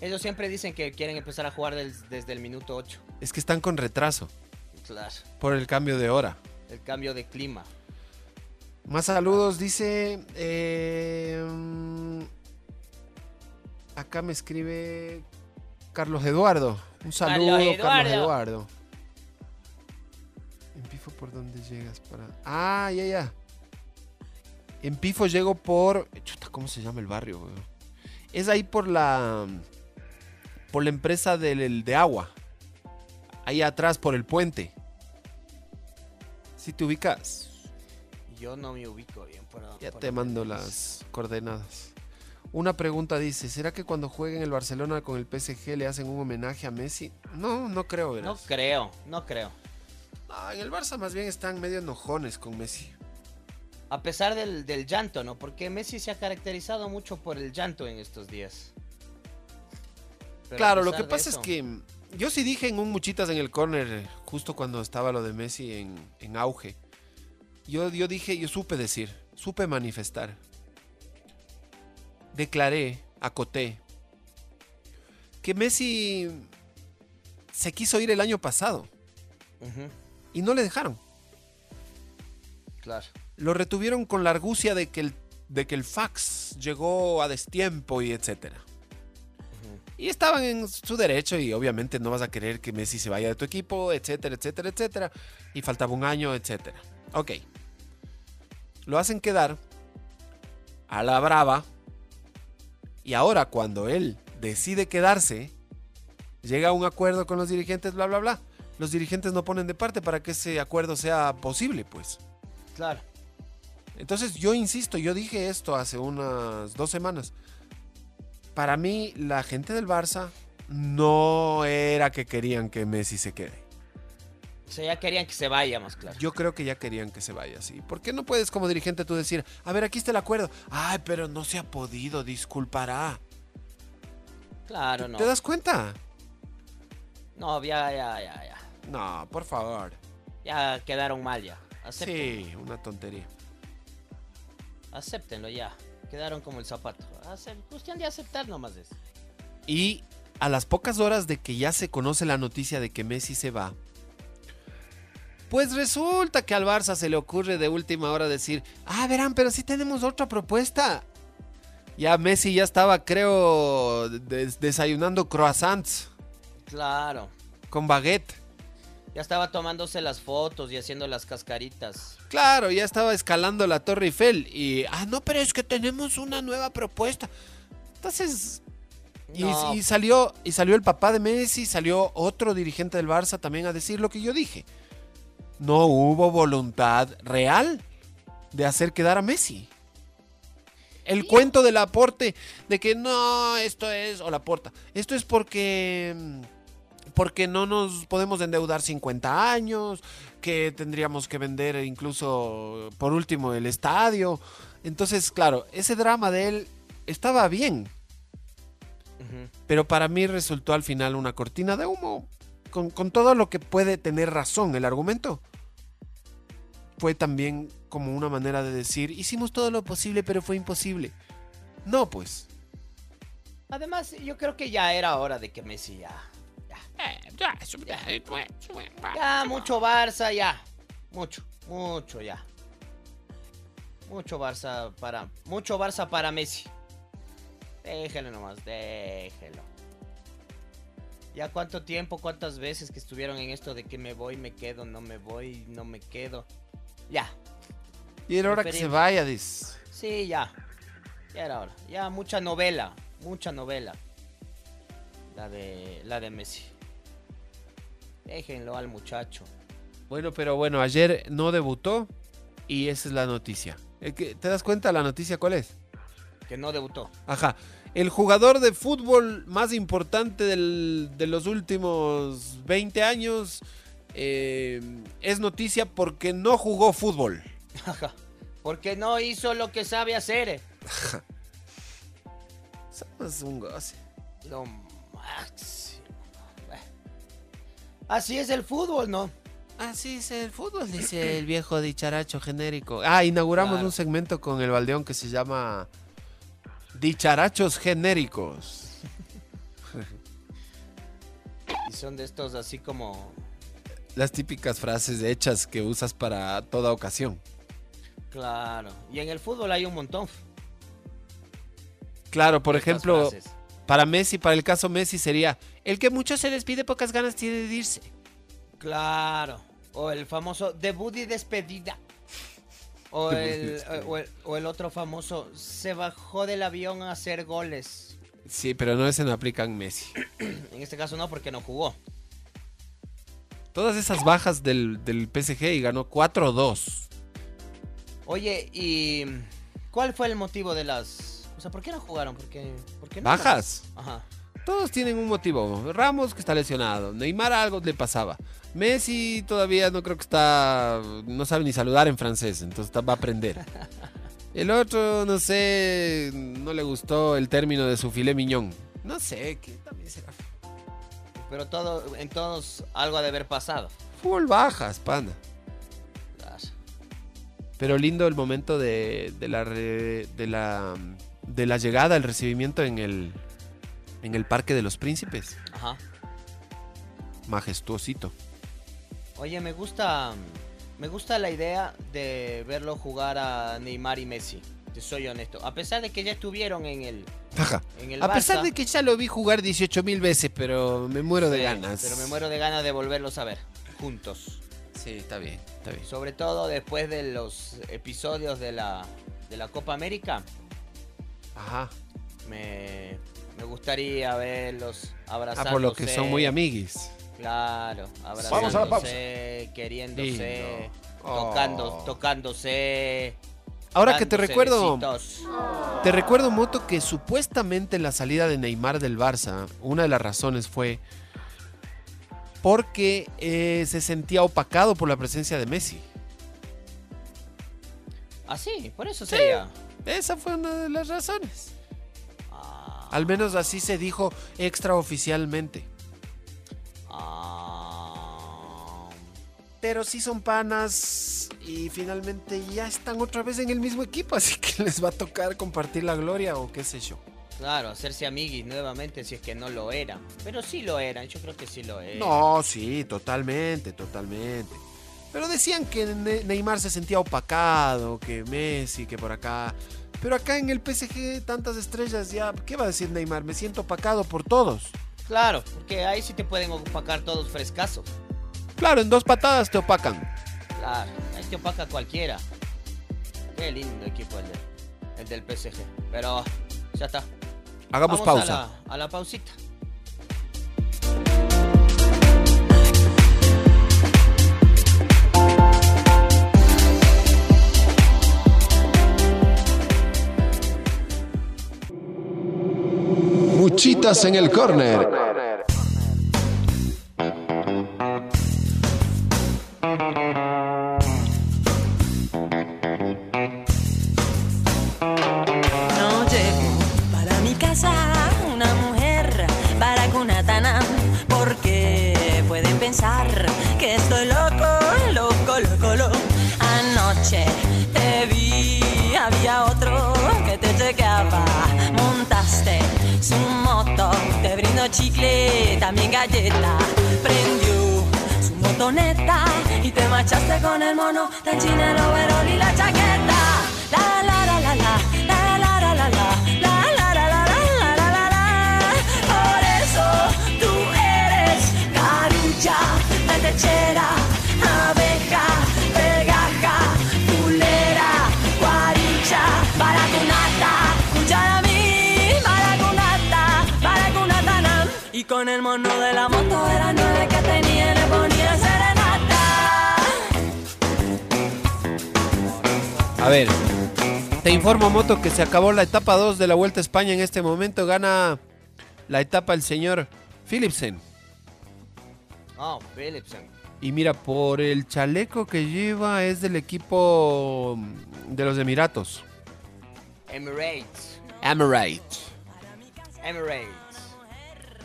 Ellos siempre dicen que quieren empezar a jugar del- desde el minuto 8. Es que están con retraso Claro. por el cambio de hora. El cambio de clima. Más saludos, dice. eh, acá me escribe Carlos Eduardo. Un saludo, Carlos Carlos Eduardo. En Pifo, ¿por dónde llegas? Para... Ah, ya, ya. En Pifo llego por. Chuta, ¿cómo se llama el barrio? weón? Es ahí por la. Por la empresa del, de agua. Ahí atrás, por el puente. Si te ubicas. Yo no me ubico bien por Ya por te mando las coordenadas. Una pregunta dice, ¿será que cuando jueguen el Barcelona con el PSG le hacen un homenaje a Messi? No, no creo, No verás. creo, no creo. No, en el Barça más bien están medio enojones con Messi. A pesar del, del llanto, ¿no? Porque Messi se ha caracterizado mucho por el llanto en estos días. Pero claro, lo que pasa eso- es que yo sí dije en un muchitas en el corner, justo cuando estaba lo de Messi en, en auge. Yo, yo dije, yo supe decir, supe manifestar. Declaré, acoté, que Messi se quiso ir el año pasado y no le dejaron. claro. Lo retuvieron con la argucia de que el, de que el fax llegó a destiempo y etcétera. Y estaban en su derecho y obviamente no vas a querer que Messi se vaya de tu equipo, etcétera, etcétera, etcétera. Y faltaba un año, etcétera. Ok. Lo hacen quedar a la brava. Y ahora cuando él decide quedarse, llega a un acuerdo con los dirigentes, bla, bla, bla. Los dirigentes no ponen de parte para que ese acuerdo sea posible, pues. Claro. Entonces yo insisto, yo dije esto hace unas dos semanas. Para mí, la gente del Barça no era que querían que Messi se quede. O sea, ya querían que se vaya más claro. Yo creo que ya querían que se vaya así. ¿Por qué no puedes como dirigente tú decir, a ver, aquí está el acuerdo? Ay, pero no se ha podido, disculpará. Claro, no. ¿Te das cuenta? No, ya, ya, ya, ya. No, por favor. Ya quedaron mal ya. Acéptenlo. Sí, una tontería. Acéptenlo ya. Quedaron como el zapato. Cuestión de aceptar nomás es. Y a las pocas horas de que ya se conoce la noticia de que Messi se va, pues resulta que al Barça se le ocurre de última hora decir, ah, verán, pero sí tenemos otra propuesta. Ya Messi ya estaba, creo, des- desayunando croissants Claro. con baguette. Ya estaba tomándose las fotos y haciendo las cascaritas. Claro, ya estaba escalando la Torre Eiffel y, ah, no, pero es que tenemos una nueva propuesta. Entonces, y salió y salió el papá de Messi, salió otro dirigente del Barça también a decir lo que yo dije. No hubo voluntad real de hacer quedar a Messi. El cuento del aporte de que no, esto es, o la porta, esto es porque porque no nos podemos endeudar 50 años, que tendríamos que vender incluso por último el estadio. Entonces, claro, ese drama de él estaba bien, pero para mí resultó al final una cortina de humo. Con, con todo lo que puede tener razón el argumento. Fue también como una manera de decir, hicimos todo lo posible, pero fue imposible. No, pues. Además, yo creo que ya era hora de que Messi ya. Ya, mucho Barça, ya. Mucho, mucho ya. Mucho Barça para. Mucho Barça para Messi. Déjelo nomás, déjelo. Ya cuánto tiempo, cuántas veces que estuvieron en esto de que me voy, me quedo, no me voy, no me quedo. Ya, Y era hora que se vaya, dice. sí, ya. Ya era hora. Ya mucha novela, mucha novela. La de la de Messi. Déjenlo al muchacho. Bueno, pero bueno, ayer no debutó y esa es la noticia. Eh, ¿Te das cuenta la noticia cuál es? Que no debutó. Ajá. El jugador de fútbol más importante del- de los últimos 20 años eh, es noticia porque no jugó fútbol. Ajá. Porque no hizo lo que sabe hacer. Somos un goce. Lo máximo. Así es el fútbol, ¿no? Así es el fútbol, dice el viejo dicharacho genérico. Ah, inauguramos Claro. un segmento con el Baldeón que se llama Dicharachos genéricos. [LAUGHS] Y son de estos así como. Las típicas frases hechas que usas para toda ocasión. Claro. Y en el fútbol hay un montón. Claro, por estas ejemplo, frases. para Messi, para el caso Messi sería el que mucho se despide, pocas ganas tiene de irse. Claro. O el famoso debut y despedida. O el, o, el, o el otro famoso se bajó del avión a hacer goles. Sí, pero no ese no aplica en Messi. En este caso no, porque no jugó. Todas esas bajas del, del PSG y ganó 4-2. Oye, ¿y cuál fue el motivo de las... O sea, ¿por qué no jugaron? ¿Por qué, por qué no? ¿Bajas? Ajá. Todos tienen un motivo. Ramos que está lesionado. Neymar algo le pasaba. Messi todavía no creo que está... No sabe ni saludar en francés, entonces está- va a aprender. [LAUGHS] El otro, no sé, no le gustó el término de su filé miñón. No sé, que también será. Pero todo, en todos algo ha de haber pasado. Full bajas. Claro. Pero lindo el momento de, de la, re- de la de la llegada, el recibimiento en el en el Parque de los Príncipes. Ajá. Majestuosito. Oye, me gusta, me gusta la idea de verlo jugar a Neymar y Messi. Te soy honesto. A pesar de que ya estuvieron en el, Ajá. en el A pesar Barça, de que ya lo vi jugar 18 mil veces, pero me muero de ganas. Pero me muero de ganas de volverlos a ver juntos. Sí, está bien, está bien. Sobre todo después de los episodios de la, de la Copa América. Ajá. Me, me gustaría verlos abrazándose. Ah, por lo que son muy amiguis. Claro, Vamos a la pausa. abrazándose, queriéndose, Oh. tocándose. Ahora que te recuerdo, besitos. te recuerdo, Moto, que supuestamente la salida de Neymar del Barça, una de las razones fue porque eh, se sentía opacado por la presencia de Messi. Ah, sí, por eso sería. Esa fue una de las razones. Ah, Al menos así se dijo extraoficialmente. ah. Pero sí son panas y finalmente ya están otra vez en el mismo equipo, así que [LAUGHS] les va a tocar compartir la gloria o qué sé yo. Claro, hacerse amiguis nuevamente si es que no lo eran. Pero sí lo eran, yo creo que sí lo eran. No, sí, totalmente, totalmente. Pero decían que Ne- Neymar se sentía opacado, que Messi, que por acá. Pero acá en el PSG tantas estrellas ya, ¿qué va a decir Neymar? Me siento opacado por todos. Claro, porque ahí sí te pueden opacar todos frescazos. Claro, en dos patadas te opacan. Claro, ahí te opaca cualquiera. Qué lindo equipo el, de- el del PSG. Pero ya está. Hagamos Vamos pausa. A la, a la pausita. Muchitas en el córner. galleta. Prendió su motoneta y te machaste con el mono, la china, el y la chaqueta. La la la la la, la la la la la, la la la la la la la. Por eso tú eres carucha, la techera. Con el mono de la moto de las nueve que tenía le ponía serenata. A ver, te informo, Moto, que se acabó la etapa 2 de la Vuelta a España. En este momento gana la etapa el señor Philipsen. Oh, Philipsen. Y mira, por el chaleco que lleva es del equipo de los Emiratos. Emirates. Emirates. Emirates.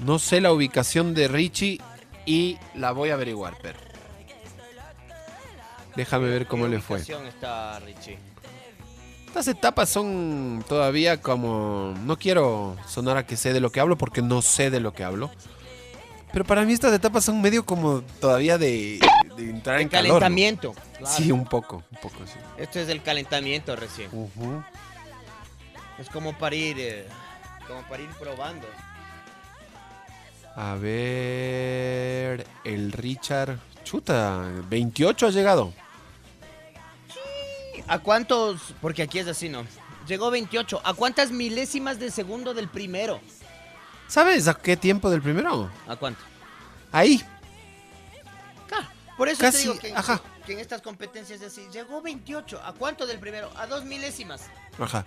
No sé la ubicación de Richie y la voy a averiguar, pero. Déjame ver cómo ¿Qué le fue. ubicación está Richie? Estas etapas son todavía como... No quiero sonar a que sé de lo que hablo porque no sé de lo que hablo. Pero para mí estas etapas son medio como todavía de, de entrar en calor. ¿no? calentamiento. claro. Sí, un poco, un poco, sí. Esto es el calentamiento recién. Es como para ir, eh, como para ir probando. A ver... El Richard... Chuta, 28 ha llegado. ¿A cuántos? Porque aquí es así, ¿no? Llegó 28. ¿A cuántas milésimas de segundo del primero? ¿Sabes a qué tiempo del primero? ¿A cuánto? Ahí. Claro. Por eso Casi, te digo que, ajá. que en estas competencias es así. Llegó 28. ¿A cuánto del primero? A dos milésimas. Ajá.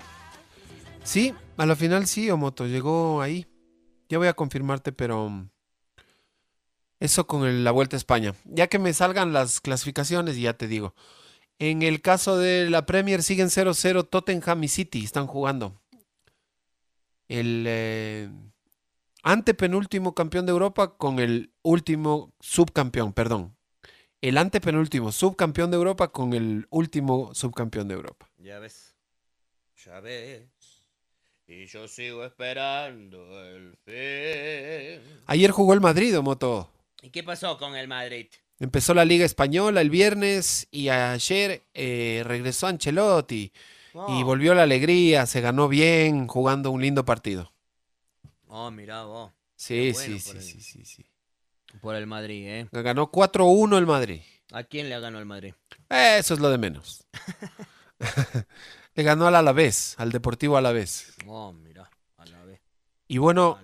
Sí, a la final sí, Omoto, llegó ahí. Ya voy a confirmarte, pero mm, eso con la Vuelta a España. Ya que me salgan las clasificaciones, ya te digo. En el caso de la Premier siguen 0-0 Tottenham y City, están jugando. El eh, antepenúltimo campeón de Europa con el último subcampeón, perdón. El antepenúltimo subcampeón de Europa con el último subcampeón de Europa. Ya ves. Ya ves. Y yo sigo esperando el fin. Ayer jugó el Madrid, Moto. ¿Y qué pasó con el Madrid? Empezó la Liga Española el viernes y ayer eh, regresó Ancelotti y volvió la alegría, se ganó bien, jugando un lindo partido. Oh, mira vos. Sí, bueno sí, sí, el- sí, sí, sí. Por el Madrid, ¿eh? Ganó 4-1 el Madrid. ¿A quién le ganó el Madrid? Eso es lo de menos. [LAUGHS] Le ganó al Alavés, al Deportivo Alavés. Oh, mira. A la vez. Y bueno,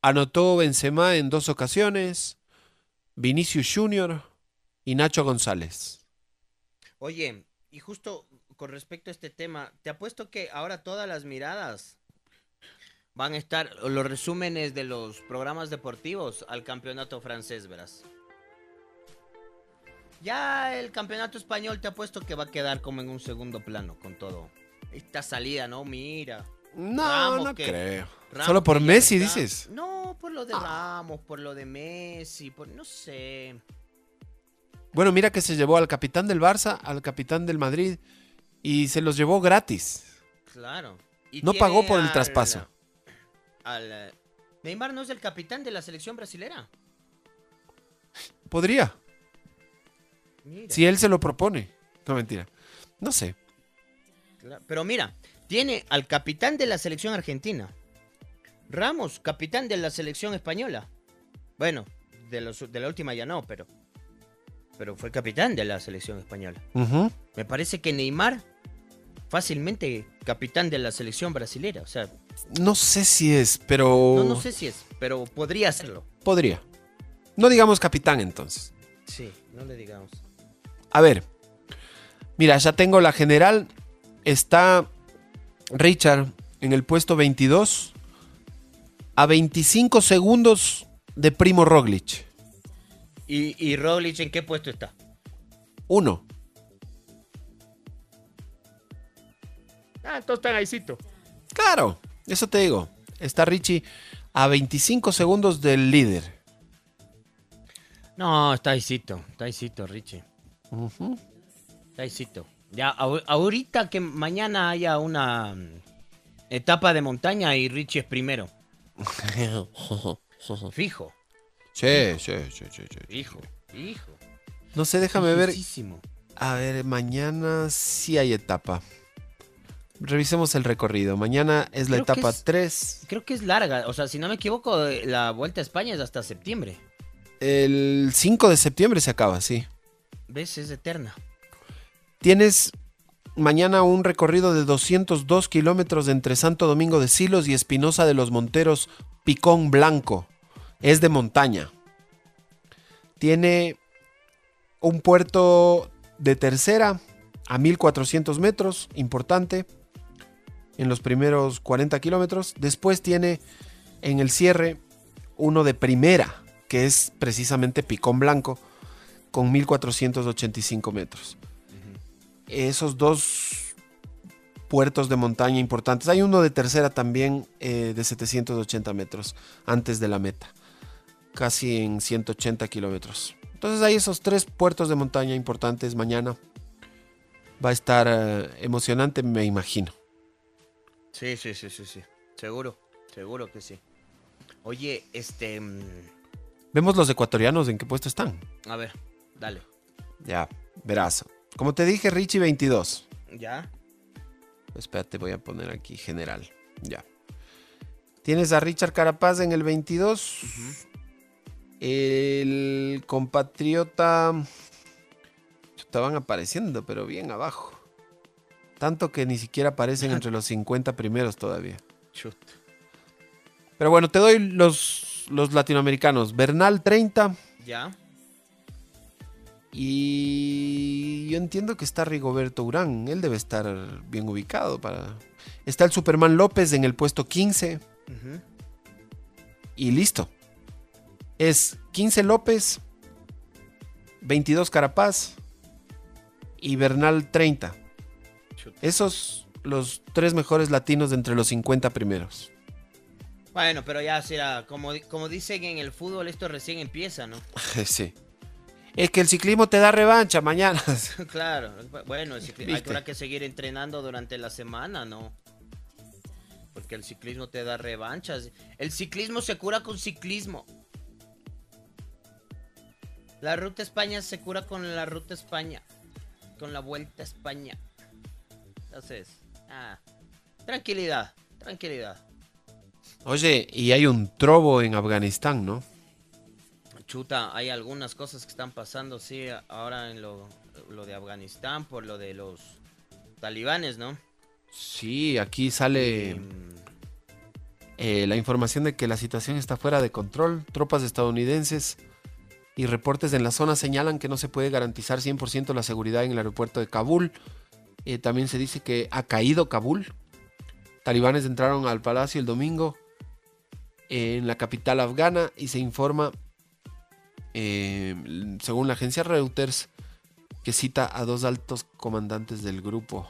anotó Benzema en dos ocasiones, Vinicius Junior y Nacho González. Oye, y justo con respecto a este tema, te apuesto que ahora todas las miradas van a estar, los resúmenes de los programas deportivos al campeonato francés, verás. Ya el campeonato español te apuesto que va a quedar como en un segundo plano con todo. Esta salida, ¿no? Mira. No, Ramos no que- creo. Ramos Solo por Messi, está- dices. No, por lo de Ramos, por lo de Messi, por no sé. Bueno, mira que se llevó al capitán del Barça, al capitán del Madrid y se los llevó gratis. Claro. Y No pagó por el al- traspaso. al, eh, Neymar no es el capitán de la selección brasilera. Podría, Mira, si él se lo propone. No, mentira. No sé. Pero mira, tiene al capitán de la selección argentina. Ramos, capitán de la selección española. Bueno, de, los- de la última ya no, pero. Pero fue capitán de la selección española. Me parece que Neymar, fácilmente capitán de la selección brasilera. O sea, No sé si es, pero no, no sé si es, pero podría serlo. podría. No digamos capitán entonces. Sí, no le digamos. A ver. Mira, ya tengo la general. Está Richard en el puesto 22 a 25 segundos de Primo Roglic. ¿Y, y Roglic en qué puesto está? Uno. Ah, entonces está ahícito. Claro, eso te digo. Está Richie a 25 segundos del líder. No, está ahícito, está ahícito, Richie. Está ahícito. Ya, ahor- ahorita que mañana haya una mm, etapa de montaña y Richie es primero. [LAUGHS] Fijo, Sí, sí, sí, sí, sí. fijo, fijo. No sé, déjame ver. A ver, mañana sí hay etapa. Revisemos el recorrido. Mañana es la Creo etapa es- 3. Creo que es larga, o sea, si no me equivoco, la Vuelta a España es hasta septiembre. El 5 de septiembre se acaba, sí. ¿Ves? Es eterna. Tienes mañana un recorrido de 202 kilómetros entre Santo Domingo de Silos y Espinosa de los Monteros, Picón Blanco. Es de montaña. Tiene un puerto de tercera a 1400 metros, importante, en los primeros 40 kilómetros. Después tiene en el cierre uno de primera, que es precisamente Picón Blanco, con 1485 metros. Esos dos puertos de montaña importantes. Hay uno de tercera también eh, de 780 metros antes de la meta, casi en 180 kilómetros. Entonces hay esos tres puertos de montaña importantes mañana. Va a estar eh, emocionante, me imagino. Sí, sí, sí, sí, sí. Seguro, seguro que sí. Oye, este... mm, Vemos los ecuatorianos en qué puesto están. A ver, dale. Ya, verás. Como te dije, Richie 22. ¿Ya? Espérate, voy a poner aquí general. Ya. Tienes a Richard Carapaz en el 22. El compatriota. Estaban apareciendo, pero bien abajo. Tanto que ni siquiera aparecen [LAUGHS] entre los 50 primeros todavía. Chut. Pero bueno, te doy los, los latinoamericanos. Bernal 30. ¿Ya? Y yo entiendo que está Rigoberto Urán. Él debe estar bien ubicado para. Está el Superman López en el puesto 15. Ujú. Y listo. Es 15 López, 22 Carapaz y Bernal 30. Chuta. Esos los tres mejores latinos de entre los 50 primeros. Bueno, pero ya será, como, como dicen en el fútbol, esto recién empieza, ¿no? [LAUGHS] sí. Es que el ciclismo te da revancha mañana. [LAUGHS] claro, bueno, el cicli- hay ¿Viste? habrá que seguir entrenando durante la semana, ¿no? Porque el ciclismo te da revanchas. El ciclismo se cura con ciclismo. La ruta España se cura con la ruta España. Con la vuelta a España. Entonces, ah, tranquilidad, tranquilidad. Oye, y hay un trobo en Afganistán, ¿no? Chuta, hay algunas cosas que están pasando, sí, ahora en lo, lo de Afganistán, por lo de los talibanes, ¿no? Sí, aquí sale eh, la información de que la situación está fuera de control. Tropas estadounidenses y reportes en la zona señalan que no se puede garantizar 100% la seguridad en el aeropuerto de Kabul. Eh, también se dice que ha caído Kabul. Talibanes entraron al palacio el domingo en la capital afgana y se informa, eh, según la agencia Reuters, que cita a dos altos comandantes del grupo.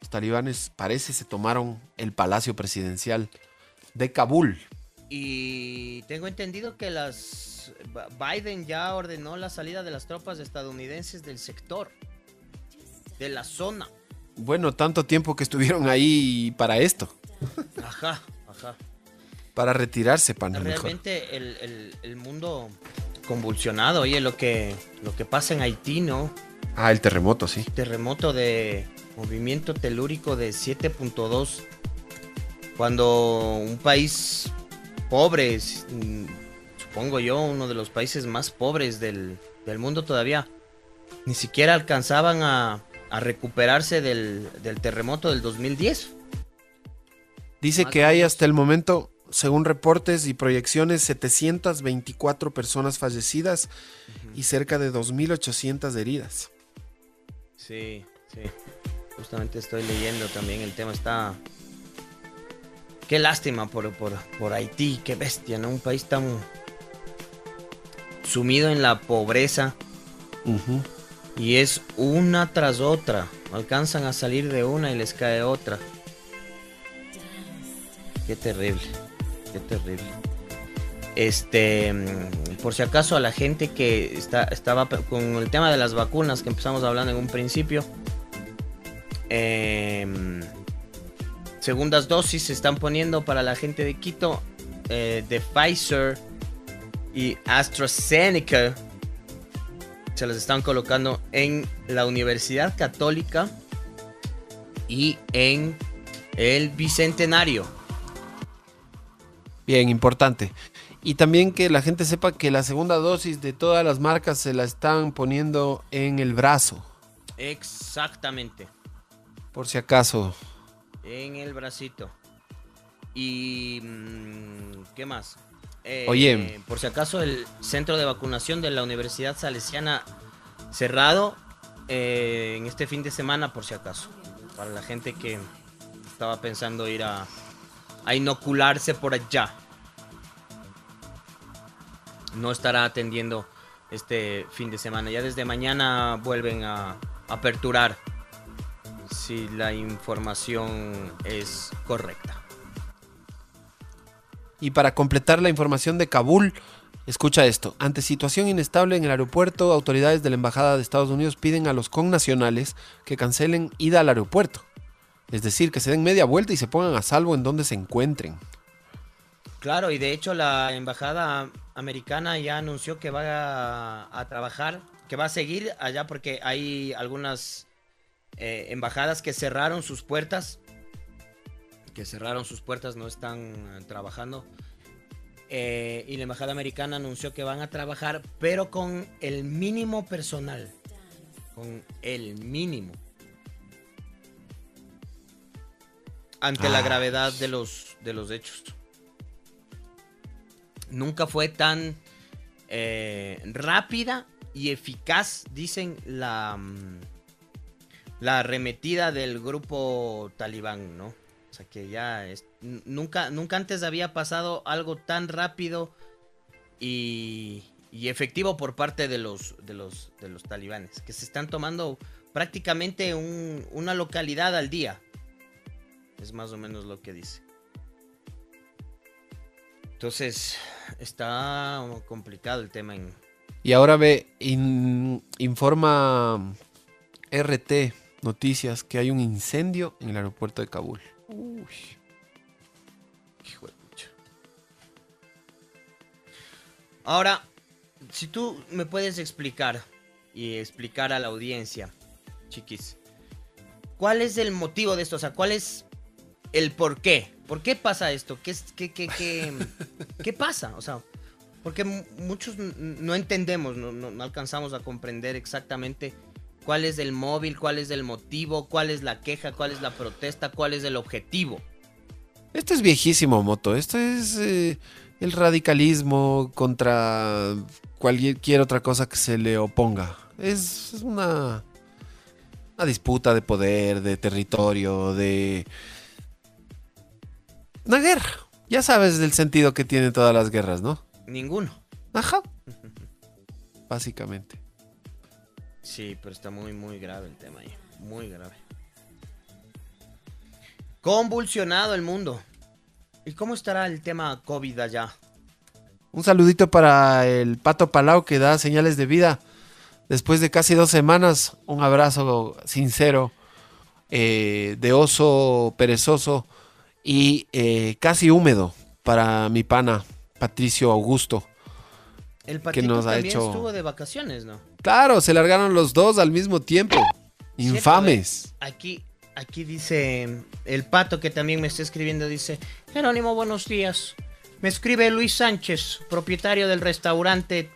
Los talibanes parece se tomaron el palacio presidencial de Kabul. Y tengo entendido que las Biden ya ordenó la salida de las tropas estadounidenses del sector, de la zona. Bueno, tanto tiempo que estuvieron ahí para esto, Ajá, ajá. para retirarse, mejor. Realmente el, el- el mundo convulsionado, oye, lo que, lo que pasa en Haití, ¿no? Ah, el terremoto, sí. terremoto de movimiento telúrico de 7.2 cuando un país pobre, mm, supongo yo, uno de los países más pobres del, del mundo todavía, ni siquiera alcanzaban a, a recuperarse del, del terremoto del 2010. Dice Más que hay hasta el momento, según reportes y proyecciones, 724 personas fallecidas y cerca de 2.800 heridas. Sí, sí. Justamente estoy leyendo también el tema. Está. Qué lástima por, por, por Haití, qué bestia, ¿no? Un país tan sumido en la pobreza y es una tras otra. Alcanzan a salir de una y les cae otra. Qué terrible, qué terrible. Este, mm, por si acaso a la gente que está, estaba con el tema de las vacunas que empezamos hablando en un principio, em, segundas dosis se están poniendo para la gente de Quito eh, de Pfizer y AstraZeneca. Se las están colocando en la Universidad Católica y en el Bicentenario. Bien, importante. Y también que la gente sepa que la segunda dosis de todas las marcas se la están poniendo en el brazo, Exactamente. por si acaso. En el bracito. Y... mm, ¿Qué más? eh, Oye. por si acaso el centro de vacunación de la Universidad Salesiana cerrado eh, en este fin de semana, por si acaso. Para la gente que estaba pensando ir a, a inocularse por allá. No estará atendiendo este fin de semana. Ya desde mañana vuelven a aperturar si la información es correcta. Y para completar la información de Kabul, escucha esto. Ante situación inestable en el aeropuerto, autoridades de la Embajada de Estados Unidos piden a los connacionales que cancelen ida al aeropuerto. Es decir, que se den media vuelta y se pongan a salvo en donde se encuentren. Claro, y de hecho la embajada americana ya anunció que va a, trabajar, que va a seguir allá porque hay algunas eh, embajadas que cerraron sus puertas, que cerraron sus puertas, no están eh, trabajando. Eh, y la embajada americana anunció que van a trabajar, pero con el mínimo personal, con el mínimo. Ante la Ah. gravedad de los, de los hechos nunca fue tan eh, rápida y eficaz, dicen, la, mm, la arremetida del grupo talibán, ¿no? O sea que ya es- nunca, nunca antes había pasado algo tan rápido y, y efectivo por parte de los, de, los, de los talibanes, que se están tomando prácticamente un- una localidad al día. Es más o menos lo que dice. Entonces, está complicado el tema en... Y ahora ve, in- informa RT Noticias que hay un incendio en el aeropuerto de Kabul. Uy. Hijo de pucha. Ahora, si tú me puedes explicar y explicar a la audiencia, chiquis, ¿cuál es el motivo de esto? O sea, ¿cuál es el por qué? ¿Por qué pasa esto? ¿Qué, qué, qué, qué, [LAUGHS] qué pasa? O sea, porque mu- muchos no entendemos, no, no- no alcanzamos a comprender exactamente cuál es el móvil, cuál es el motivo, cuál es la queja, cuál es la protesta, cuál es el objetivo. Esto es viejísimo, Moto. Esto es eh, el radicalismo contra cualquier otra cosa que se le oponga. Es, es una, una disputa de poder, de territorio, de... Una guerra. Ya sabes del sentido que tienen todas las guerras, ¿no? Ninguno. Ajá. Básicamente. Sí, pero está muy, muy grave el tema ahí. Muy grave. Convulsionado el mundo. ¿Y cómo estará el tema COVID allá? Un saludito para el Pato Palau que da señales de vida. Después de casi dos semanas, un abrazo sincero eh, de oso perezoso y eh, casi húmedo para mi pana Patricio Augusto. El que nos ha hecho... estuvo de vacaciones, ¿no? Claro, se largaron los dos al mismo tiempo. Infames. Aquí, aquí dice el pato que también me está escribiendo, dice, Jerónimo, buenos días. Me escribe Luis Sánchez, propietario del restaurante.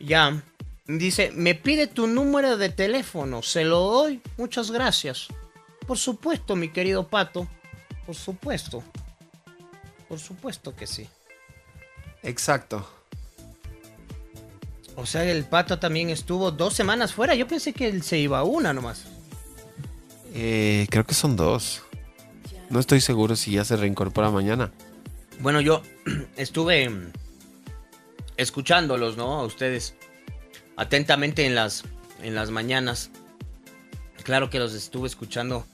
Ya. Dice, me pide tu número de teléfono, se lo doy. Muchas gracias. Por supuesto, mi querido pato. Por supuesto. Por supuesto que sí. Exacto. O sea, el pato también estuvo dos semanas fuera. Yo pensé que él se iba a una nomás. Eh, creo que son dos. No estoy seguro si ya se reincorpora mañana. Bueno, yo [CLEARS THROAT] estuve mm, escuchándolos, ¿no? A ustedes atentamente en las, en las mañanas. Claro que los estuve escuchando.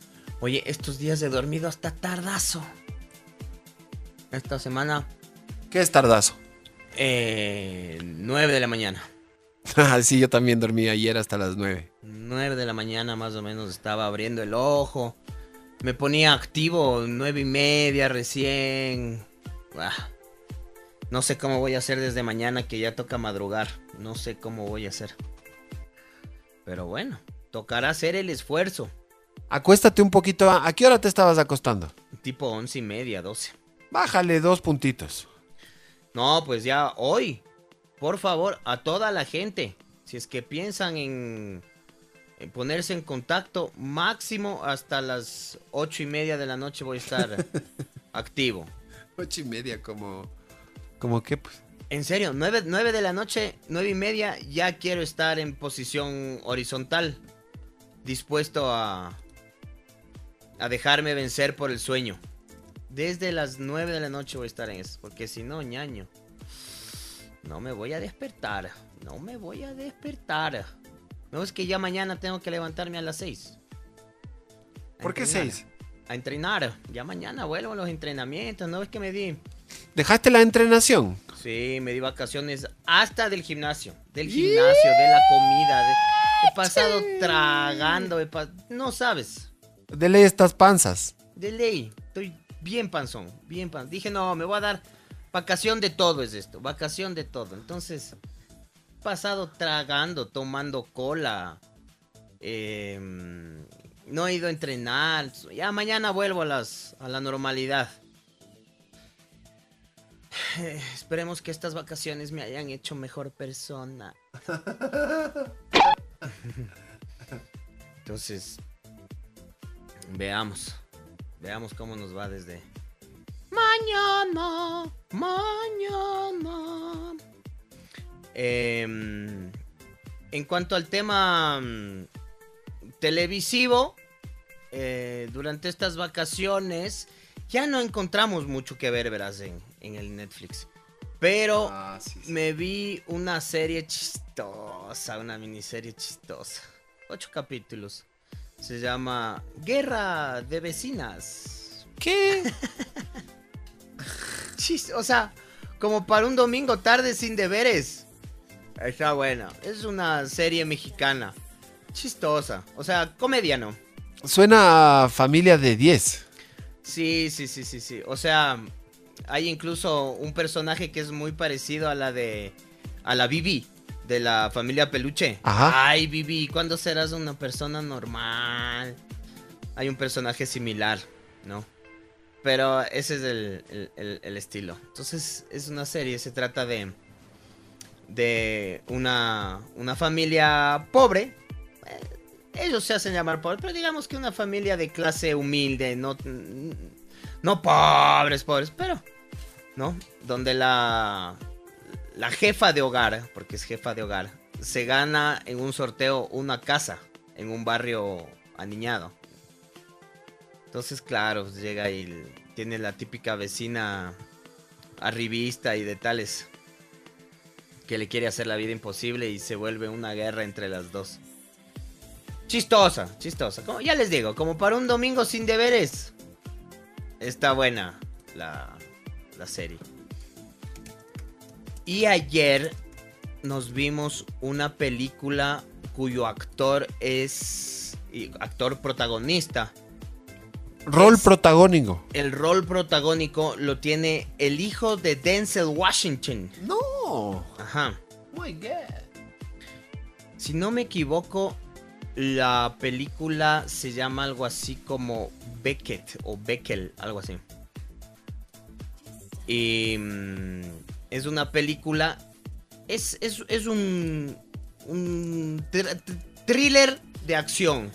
Oye, estos días he dormido hasta tardazo. Esta semana, ¿Qué es tardazo? eh, 9 de la mañana. [LAUGHS] Ah, sí, yo también dormí ayer hasta las nueve. 9 de la mañana más o menos estaba abriendo el ojo. Me ponía activo nueve y media recién. Ah, no sé cómo voy a hacer desde mañana que ya toca madrugar. No sé cómo voy a hacer. Pero bueno, tocará hacer el esfuerzo. Acuéstate un poquito. ¿A qué hora te estabas acostando? Tipo once y media, doce. Bájale dos puntitos. No, pues ya hoy. Por favor, a toda la gente. Si es que piensan en, en ponerse en contacto, máximo hasta las ocho y media de la noche voy a estar [LAUGHS] activo. Ocho y media como... Como que, pues. En serio, 9, de la noche, nueve y media, ya quiero estar en posición horizontal. Dispuesto a. a dejarme vencer por el sueño. Desde las 9 de la noche voy a estar en eso. Porque si no, ñaño. No me voy a despertar. No me voy a despertar. No es que ya mañana tengo que levantarme a las 6. ¿Por qué entrenar. 6? A entrenar. Ya mañana vuelvo a los entrenamientos. No es que me di. ¿Dejaste la entrenación? Sí, me di vacaciones hasta del gimnasio. Del gimnasio, de la comida. de- He pasado tragando. he No sabes. De ley estas panzas. De ley. Estoy bien panzón. Bien panzón. Dije, no, me voy a dar vacación de todo es esto. Vacación de todo. Entonces, he pasado tragando, tomando cola. em, no he ido a entrenar. Ya mañana vuelvo a, las, a la normalidad. Eh, [SIGHS] esperemos que estas vacaciones me hayan hecho mejor persona. [LAUGHS] Entonces, veamos. Veamos cómo nos va desde mañana. Mañana. Em, en cuanto al tema mm, televisivo, eh, durante estas vacaciones ya no encontramos mucho que ver, verás, en, en el Netflix. Pero me vi una serie chistosa, una miniserie chistosa. Ocho capítulos. Se llama Guerra de Vecinas. ¿Qué? [LAUGHS] o sea, como para un domingo tarde sin deberes. Está buena. Es una serie mexicana. Chistosa. O sea, comedia no. Suena a familia de 10. Sí, sí, sí, sí, sí. O sea, hay incluso un personaje que es muy parecido a la de. a la Bibi, de la familia Peluche. Ajá. Ay, Bibi, ¿cuándo serás una persona normal? Hay un personaje similar, ¿no? Pero ese es el, el- el- el estilo. Entonces, es una serie, se trata de. de una, una familia pobre. Eh, Ellos se hacen llamar pobres, pero digamos que una familia de clase humilde, no, no pobres, pobres, pero, ¿no? Donde la, la jefa de hogar, porque es jefa de hogar, se gana en un sorteo una casa en un barrio aniñado. Entonces, claro, pues, llega y tiene la típica vecina arribista y de tales que le quiere hacer la vida imposible y se vuelve una guerra entre las dos. Chistosa, chistosa. Como, ya les digo, como para un domingo sin deberes. Está buena la, la serie. Y ayer nos vimos una película cuyo actor es actor protagonista. Rol protagónico. El rol protagónico lo tiene el hijo de Denzel Washington. No. Ajá. My God. Si no me equivoco, la película se llama algo así como Beckett o Beckel, algo así. Y mm, es una película. Es, es, es un. Un thr- thr- thriller de acción.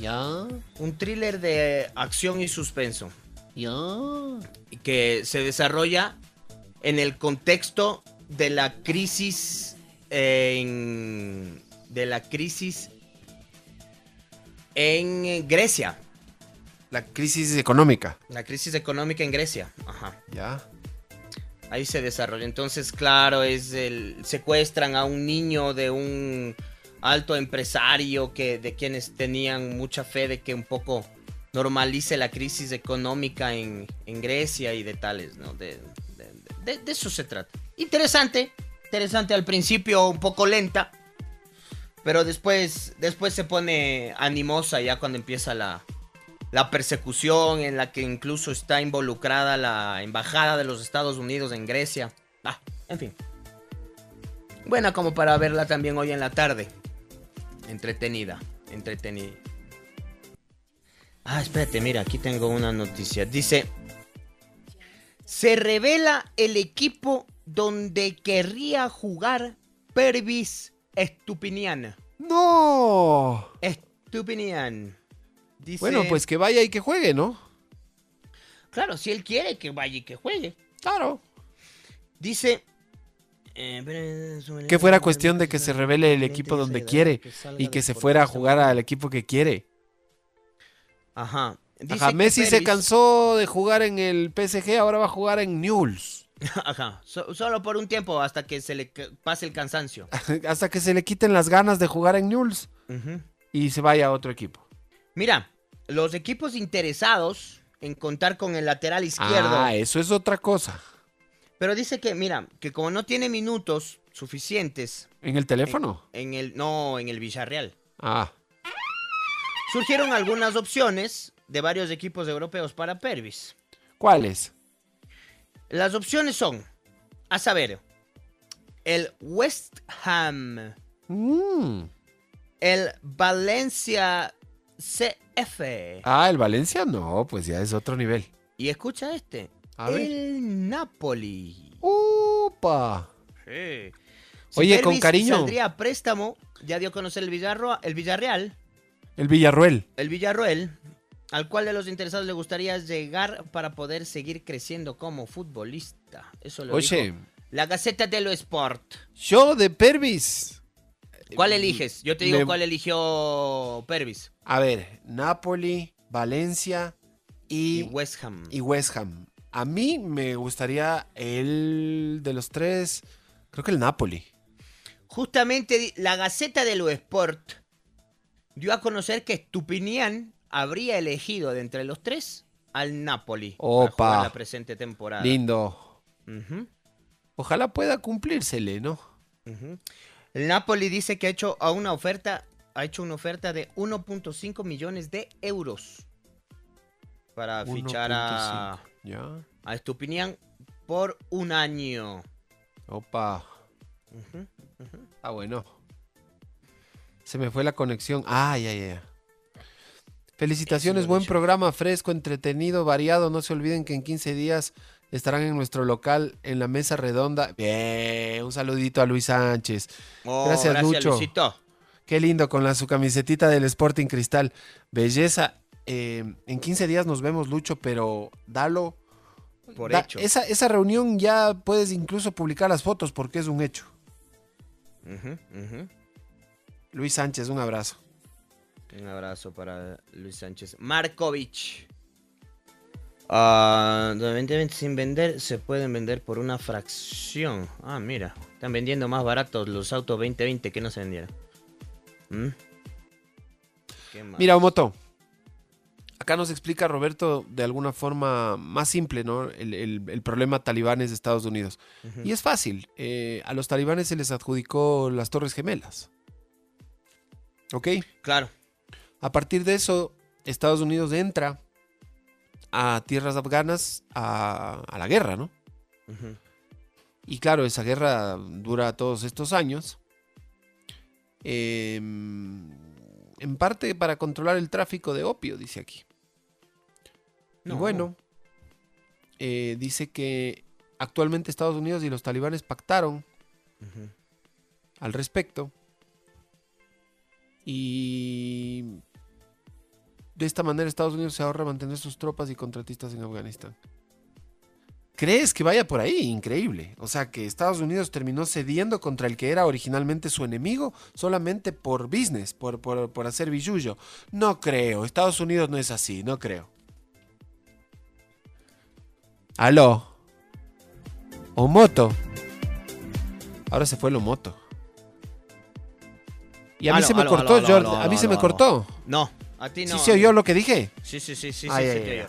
Ya. Un thriller de acción y suspenso. Ya. y que se desarrolla en el contexto de la crisis en- de la crisis en eh, Grecia, La crisis económica. la crisis económica en Grecia, ajá. Ya. Ahí se desarrolla. Entonces, claro, es el secuestran a un niño de un alto empresario que de quienes tenían mucha fe de que un poco normalice la crisis económica en, Grecia y de tales, ¿no? De- de eso se trata. Interesante, interesante al principio, un poco lenta, pero después, después se pone animosa ya cuando empieza la, la persecución en la que incluso está involucrada la embajada de los Estados Unidos en Grecia. Ah, en fin. Buena como para verla también hoy en la tarde. Entretenida, entretenida. Ah, espérate, mira, aquí tengo una noticia. Dice, se revela el equipo donde querría jugar Pervis Estupinian. No. Estupinian. Dice, Bueno, pues que vaya y que juegue, ¿no? Claro, si él quiere que vaya y que juegue. Claro. Dice... eh, Que fuera cuestión de que se revele el equipo donde quiere y que se fuera a jugar al equipo que quiere. Ajá. Ajá, Messi se cansó de jugar en el PSG, ahora va a jugar en Newell's. [LAUGHS] Ajá. so- solo por un tiempo hasta que se le pase el cansancio. [LAUGHS] Hasta que se le quiten las ganas de jugar en Newell's y se vaya a otro equipo. Mira, los equipos interesados en contar con el lateral izquierdo. Ah, eso es otra cosa. Pero dice que, mira, que como no tiene minutos suficientes ¿En el teléfono? en el. No, en el Villarreal. Ah, Surgieron algunas opciones de varios equipos europeos para Pervis. ¿cuáles? Las opciones son, a saber, el West Ham, Mm. el Valencia CF Ah, el Valencia no, pues ya es otro nivel. y escucha este, A ver. el Napoli. ¡Upa! Sí. Oye, con cariño. Saldría a préstamo, ya dio a conocer el, Villarro- el Villarreal, El Villarruel. el Villarroel, al cual de los interesados le gustaría llegar para poder seguir creciendo como futbolista. Eso lo Oye. dijo la Gaceta dello Sport. Yo de Pervis. ¿Cuál eliges? Yo te digo Me- cuál eligió Pervis. A ver, Napoli, Valencia Y y, West Ham. y West Ham. A mí me gustaría el de los tres, creo que el Napoli. Justamente la Gaceta dello Sport dio a conocer que Stupinian habría elegido de entre los tres al Napoli para Opa. jugar la presente temporada. Lindo. Ojalá pueda cumplírsele, ¿no? ujú. El Napoli dice que ha hecho a una oferta, ha hecho una oferta de 1.5 millones de euros para fichar a, 1.5. Ya. a Stupinian por un año. Opa. Ah, bueno. Se me fue la conexión. Ah, ya, ya, ya. Felicitaciones, buen programa, fresco, entretenido, variado. No se olviden que en 15 días estarán en nuestro local en la mesa redonda. Bien, un saludito a Luis Sánchez. Oh, Gracias, Lucho. Luisito. Qué lindo con la su camisetita del Sporting Cristal. Belleza. Eh, en 15 días nos vemos, Lucho, pero dalo. Por Da- hecho. Esa, esa reunión ya puedes incluso publicar las fotos porque es un hecho. Luis Sánchez, un abrazo. Un abrazo para Luis Sánchez. Markovich. Ah, 2020 sin vender, se pueden vender por una fracción. Ah, mira. Están vendiendo más baratos los autos 2020 que no se vendieron. ¿Mm? Mira, Omoto. Acá nos explica Roberto de alguna forma más simple, ¿no? El, el- el problema talibanes de Estados Unidos. Y es fácil. eh, a los talibanes se les adjudicó las Torres Gemelas. ¿Ok? Claro. A partir de eso, Estados Unidos entra a tierras afganas a, a la guerra, ¿no? Y claro, esa guerra dura todos estos años. Em, en parte para controlar el tráfico de opio, dice aquí. Y No. bueno, eh, dice que actualmente Estados Unidos y los talibanes pactaron al respecto. Y de esta manera Estados Unidos se ahorra mantener sus tropas y contratistas en Afganistán. ¿Crees que vaya por ahí? Increíble. O sea, que Estados Unidos terminó cediendo contra el que era originalmente su enemigo solamente por business, por, por, por hacer billullo. No creo. Estados Unidos no es así, no creo. Aló. Omoto. Ahora se fue el Omoto. Y a mí se me cortó, aló, a mí se me cortó. No, a ti no. ¿Sí se oyó lo que dije? Sí, sí, sí, sí, sí, Ay, sí ay, te ay. oyó.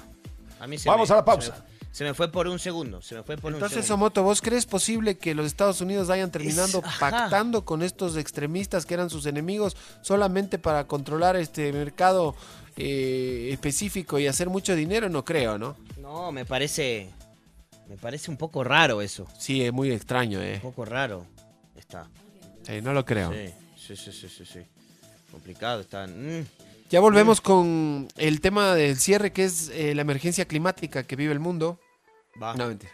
A mí se Vamos me- a la se pausa. me- Se me fue por un segundo, se me fue por un Entonces, segundo. Omoto, ¿vos crees posible que los Estados Unidos Es- ajá. pactando con estos extremistas que eran sus enemigos solamente para controlar este mercado eh, específico y hacer mucho dinero? No creo, ¿no? No, me parece. Me parece un poco raro eso. Sí, es muy extraño, Un ¿eh? poco raro. Está. Sí, no lo creo. Sí, sí, sí, sí, sí. sí. Complicado está. Mm. Ya volvemos con el tema del cierre, que es eh, la emergencia climática que vive el mundo. Va. No, mentira.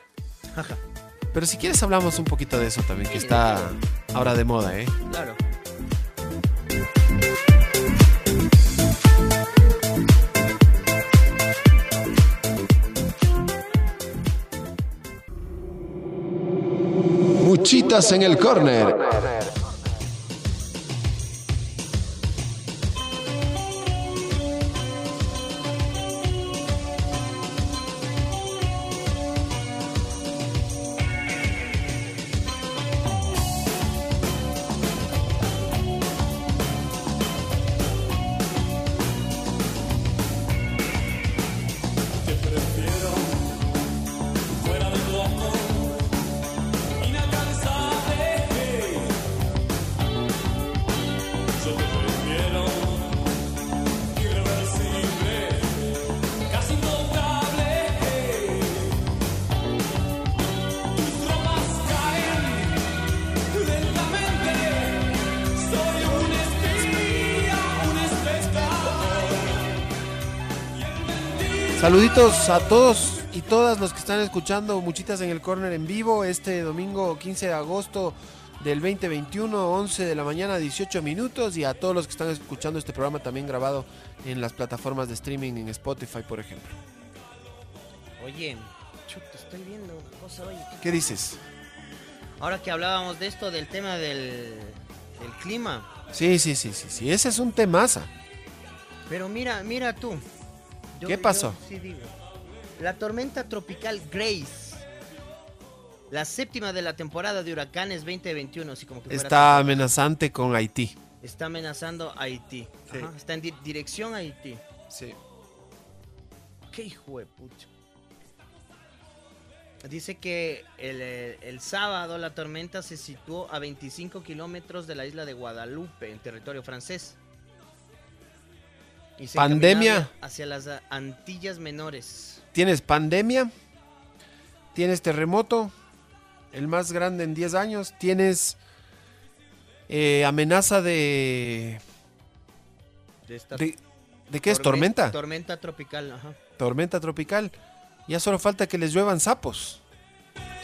[LAUGHS] Pero si quieres hablamos un poquito de eso también, que está ahora de moda, ¿eh? Claro. Muchitas en el Corner. Saluditos a todos y todas los que están escuchando Muchitas en el Corner en vivo este domingo 15 de agosto del 2021, 11 de la mañana, 18 minutos. Y a todos los que están escuchando este programa también grabado en las plataformas de streaming en Spotify, por ejemplo. Oye, chuta, estoy viendo una cosa, oye. ¿Qué dices? Ahora que hablábamos de esto, del tema del, del clima. Sí, sí, sí, sí, sí. Ese es un temaza. Pero mira, mira tú. Yo- ¿Qué pasó? yo sí digo. La tormenta tropical Grace. La séptima de la temporada de huracanes 2021. Así como que Está amenazante con Haití. Está amenazando a Haití. Sí. Ajá, Está en di- dirección a Haití. Sí. Qué hijo de pucha. Dice que el, el sábado la tormenta se situó a 25 kilómetros de la isla de Guadalupe, en territorio francés. Y se Pandemia. Hacia las Antillas Menores. Tienes pandemia, tienes terremoto, el más grande en 10 años, tienes eh, amenaza de... De, esta ¿De, de qué es? tormen- ¿Tormenta? Tormenta tropical, ajá. Tormenta tropical. Ya solo falta que les lluevan sapos.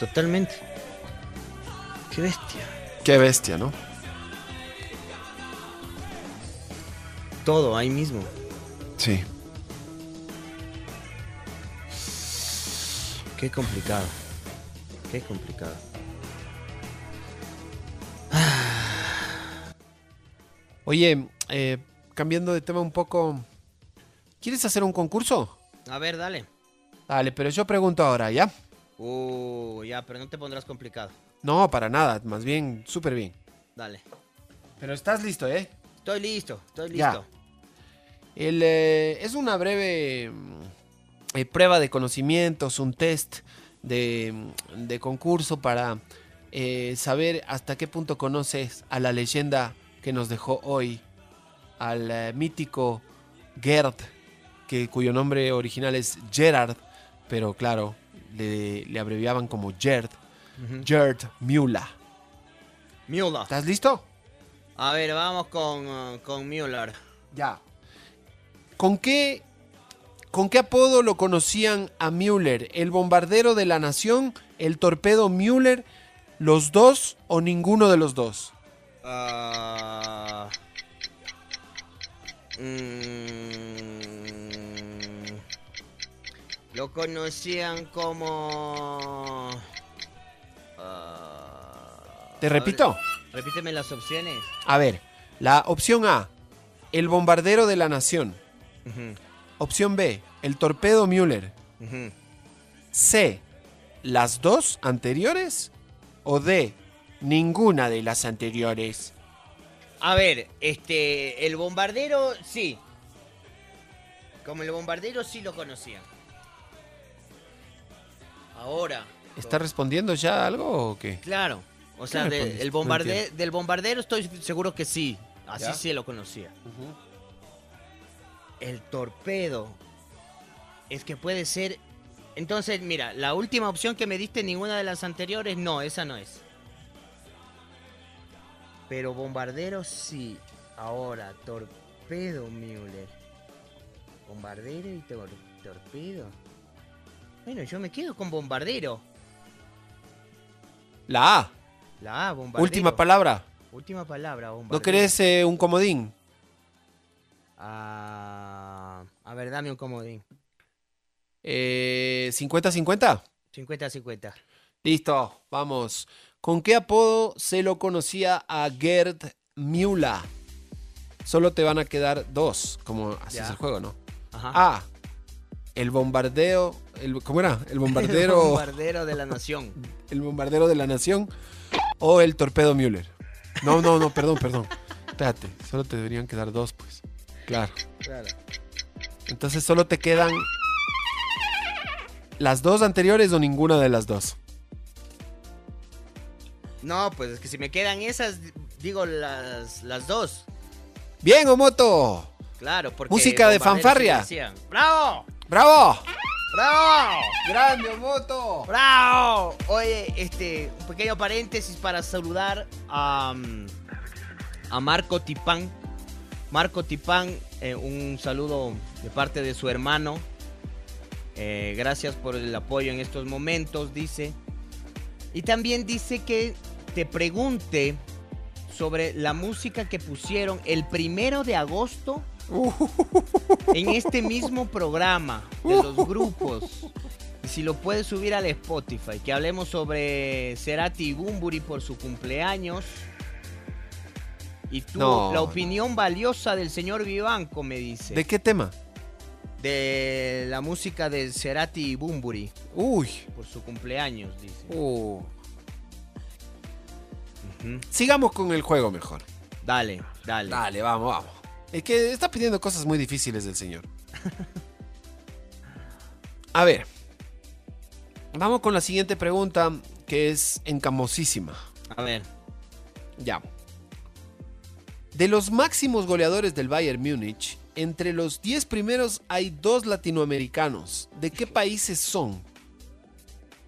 Totalmente. Qué bestia. Qué bestia, ¿no? Todo ahí mismo. Sí. Qué complicado. Qué complicado. [SIGHS] Oye, eh, cambiando de tema un poco, ¿quieres hacer un concurso? A ver, dale. Dale, pero yo pregunto ahora, ¿ya? Uh, ya, pero no te pondrás complicado. No, para nada, más bien, súper bien. Dale. Pero estás listo, ¿eh? Estoy listo, estoy Ya. El, eh, es una breve mm, eh, prueba de conocimientos, un test de, mm, de concurso para eh, saber hasta qué punto conoces a la leyenda que nos dejó hoy, al mítico Gerd, que, cuyo nombre original es Gerard, pero claro, le, le abreviaban como Gerd, Ujú. Gerd Müller. Müller. ¿Estás listo? A ver, vamos con, uh, con Müller. Ya. ¿Con qué, ¿Con qué apodo lo conocían a Müller? ¿El bombardero de la nación? ¿El torpedo Müller? ¿Los dos o ninguno de los dos? Ah, mm, lo conocían como... ah, ¿Te ver, repito? repíteme las opciones. A ver, la opción A, el bombardero de la nación. Opción B, el torpedo Müller. C, las dos anteriores. O D, ninguna de las anteriores. A ver, este, el bombardero, sí. Como el bombardero sí lo conocían. Ahora, ¿Está respondiendo ya algo o qué? claro. O sea, el No bombarde- entiendo. del bombardero estoy seguro que sí. Así ¿Ya? sí lo conocía. El torpedo. Es que puede ser. Entonces, mira, la última opción que me diste, ninguna de las anteriores, no, esa no es. Pero bombardero sí. Ahora, torpedo Müller. Bombardero y tor- torpedo. Bueno, yo me quedo con bombardero. La A, La A, bombardero. última palabra. Última palabra, bombardero. ¿No querés eh, un comodín? Ah, a ver, dame un comodín. Eh, ¿50-50? 50-50. Listo, vamos ¿Con qué apodo se lo conocía a Gerd Müller? Solo te van a quedar dos, como así es el juego, ¿no? Ajá. A. El bombardeo. El, ¿Cómo era? El [LAUGHS] El bombardero. bombardero de la nación. [LAUGHS] el bombardero de la nación. O el torpedo Müller. No, no, no, perdón, perdón. Espérate, solo te deberían quedar dos, pues. Claro. Claro. Entonces solo te quedan las dos anteriores o ninguna de las dos. No, pues es que si me quedan esas, digo las, las dos. Bien, Omoto. Claro, porque. Música de fanfarria. ¡Bravo! ¡Bravo! ¡Bravo! ¡Grande, Omoto! ¡Bravo! Oye, este, un pequeño paréntesis para saludar a, mm, a Marco Tipán. Marco Tipán, eh, un saludo de parte de su hermano. Eh, gracias por el apoyo en estos momentos, dice. Y también dice que te pregunte sobre la música que pusieron el primero de agosto [LAUGHS] en este mismo programa de los grupos. Y si lo puedes subir al Spotify, que hablemos sobre Cerati y Bumburi por su cumpleaños. Y tú, No. la opinión valiosa del señor Vivanco, me dice. ¿De qué tema? De la música de Cerati y Bumburi. Uy. Por su cumpleaños, dice. Uh. Sigamos con el juego mejor. Dale, dale. Dale, vamos, vamos. Es que está pidiendo cosas muy difíciles del señor. [LAUGHS] A ver. Vamos con la siguiente pregunta, que es encamosísima. A ver. Ya. De los máximos goleadores del Bayern Múnich, entre los 10 primeros hay dos latinoamericanos. ¿De qué países son?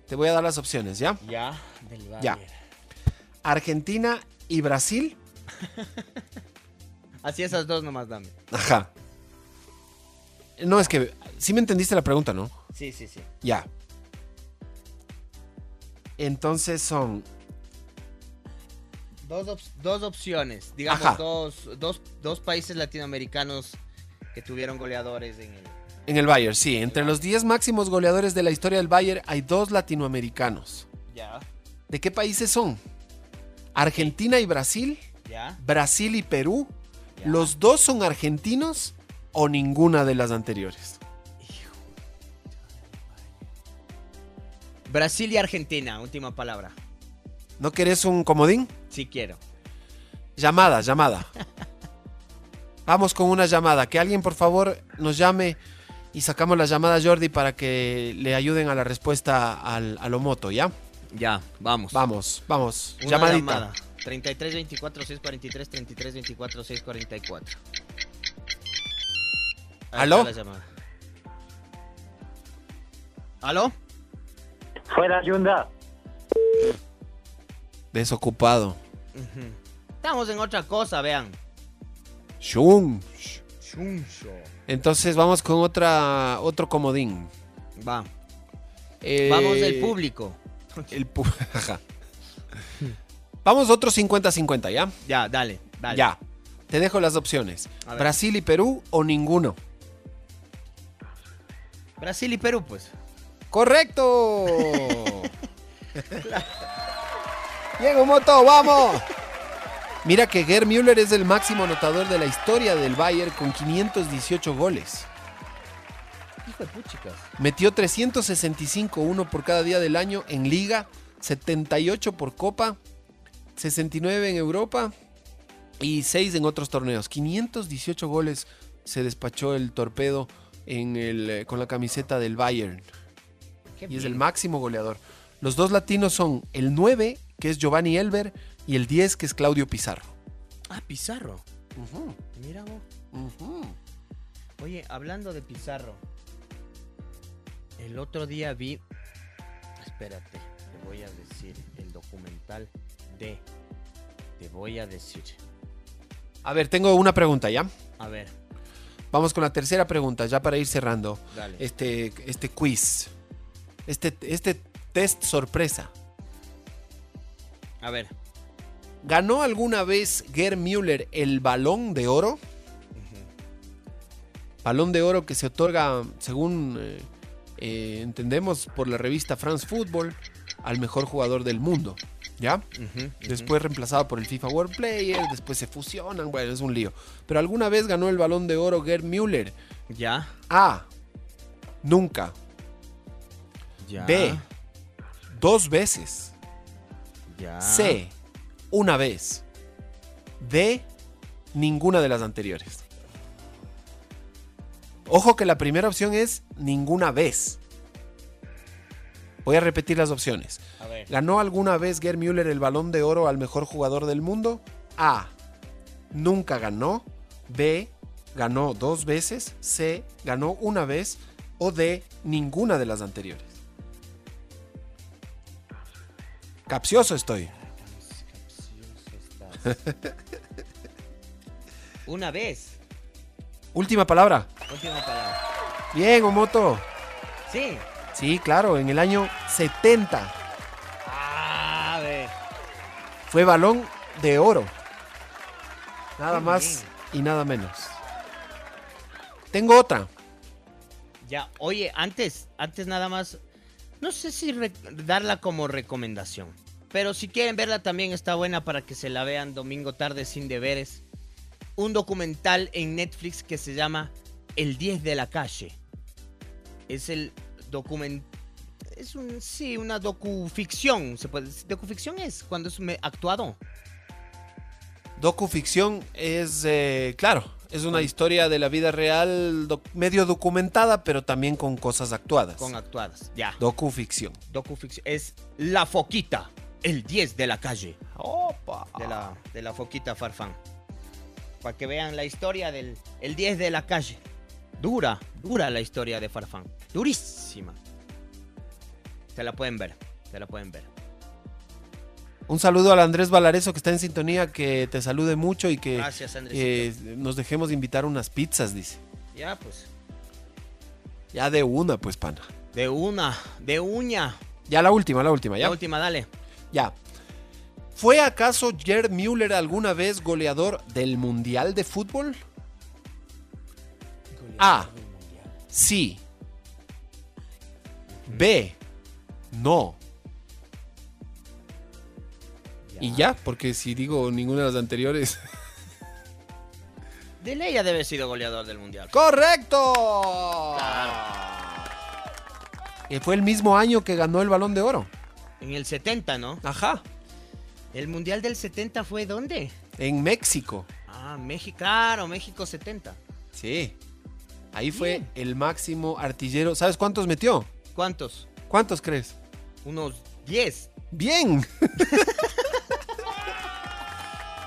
Te voy a dar las opciones, ¿ya? Ya, del Ya. Bayern. Argentina y Brasil. [LAUGHS] Así esas dos nomás dame. Ajá. No, es que sí me entendiste la pregunta, ¿no? Sí, sí, sí. Ya. Entonces son Dos, op- dos opciones, digamos, dos, dos, dos países latinoamericanos que tuvieron goleadores en el... en el Bayern, sí. Entre los 10 máximos goleadores de la historia del Bayern hay dos latinoamericanos. Ya, ¿De qué países son? Argentina y Brasil, ya. Brasil y Perú. Ya. ¿Los dos son argentinos o ninguna de las anteriores? Brasil y Argentina, última palabra. ¿No querés un comodín? Sí quiero. Llamada, llamada. [LAUGHS] Vamos con una llamada. Que alguien por favor nos llame y sacamos la llamada a Jordi para que le ayuden a la respuesta al, a lo moto, ¿ya? Ya, vamos. Vamos, vamos. Una Llamadita. llamada. 33 24 643 33 24 644. Ahí ¿Aló? ¿Aló? Fuera Yunda. Desocupado. Estamos en otra cosa, vean. Chuncho. Entonces vamos con otra otro comodín. Va. Eh, Vamos del público. El [LAUGHS] Ajá. Vamos otro 50-50, ¿ya? Ya, dale, dale. Ya. Te dejo las opciones. Brasil y Perú o ninguno. Brasil y Perú, pues. ¡Correcto! [LAUGHS] [LAUGHS] Diego Moto, vamos. Mira que Gerd Müller es el máximo anotador de la historia del Bayern con 518 goles. Hijo de puchicas. Metió 365, uno por cada día del año en liga, 78 por copa, 69 en Europa y 6 en otros torneos. 518 goles se despachó el torpedo en el, eh, con la camiseta del Bayern. Qué y es el máximo goleador. Los dos latinos son el 9, que es Giovanni Elber, y el 10, que es Claudio Pizarro. Ah, Pizarro. Mira vos. Oye, hablando de Pizarro. El otro día vi. Espérate, te voy a decir el documental de. Te voy a decir. A ver, tengo una pregunta ya. A ver, Vamos con la tercera pregunta, ya para ir cerrando Dale. este, este quiz. Este, este test sorpresa. A ver. ¿Ganó alguna vez Gerd Müller el balón de oro? Balón de oro que se otorga, según eh, eh, entendemos, por la revista France Football, al mejor jugador del mundo. ¿Ya? Después reemplazado por el FIFA World Player, después se fusionan, bueno, es un lío. Pero alguna vez ganó el balón de oro Gerd Müller. Ya. A. Nunca. Ya. B. Dos veces. Ya. C. Una vez. D. Ninguna de las anteriores. Ojo que la primera opción es ninguna vez. Voy a repetir las opciones. A ver. ¿Ganó alguna vez Gerd Müller el balón de oro al mejor jugador del mundo? A. Nunca ganó. B. Ganó dos veces. C. Ganó una vez. O D. Ninguna de las anteriores. Capcioso estoy. [LAUGHS] Una vez. Última palabra. Última palabra. Bien, Omoto. Sí. Sí, claro, en el año 70 A ver. fue balón de oro. Nada Qué más y nada menos. Tengo otra. Ya, oye, antes, antes nada más, no sé si darla como recomendación, pero si quieren verla también está buena para que se la vean domingo tarde sin deberes. Un documental en Netflix que se llama El 10 de la calle. Es el document es un sí, una docuficción, docuficción es cuando es actuado. Docuficción es, eh, claro, es una historia de la vida real doc- medio documentada, pero también con cosas actuadas. Con actuadas, ya. Docuficción. Docuficción es La Foquita, el 10 de la calle. Opa. De la, de la Foquita Farfán. Para que vean la historia del el 10 de la calle. Dura, dura la historia de Farfán. Durísima. Se la pueden ver, se la pueden ver. Un saludo al Andrés Valareso que está en sintonía, que te salude mucho y que Gracias, eh, nos dejemos invitar unas pizzas, dice. Ya, pues. Ya de una, pues, pana. De una, de uña. Ya la última, la última, ya. La última, dale. Ya. ¿Fue acaso Gerd Müller alguna vez goleador del Mundial de Fútbol? A. Sí. B. No. Y ya, porque si digo ninguna de las anteriores. [LAUGHS] De ley ya debe haber sido goleador del mundial. ¡Correcto! Y fue el mismo año que ganó el balón de oro. En el 70, ¿no? Ajá. ¿El mundial del 70 fue dónde? En México. Ah, México. Claro, México 70. Sí. Ahí fue el máximo artillero. ¿Sabes cuántos metió? ¿Cuántos? ¿Cuántos crees? Unos 10. Bien. [LAUGHS]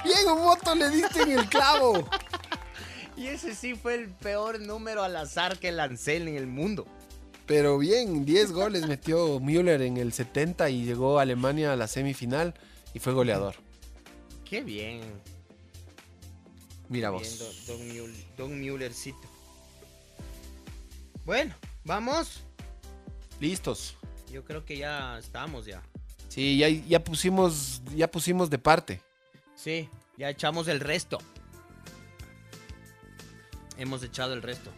Bien, Omoto, le diste en el clavo. Y ese sí fue el peor número al azar que lancé en el mundo. Pero bien, 10 goles metió Müller en el 70 y llegó a Alemania a la semifinal y fue goleador. Qué bien. Mira vos. Don, Don Müller- Don Müllercito. Bueno, vamos. Listos. Yo creo que ya estamos ya. Sí, ya, ya pusimos ya pusimos de parte. Sí, ya echamos el resto. Hemos echado el resto.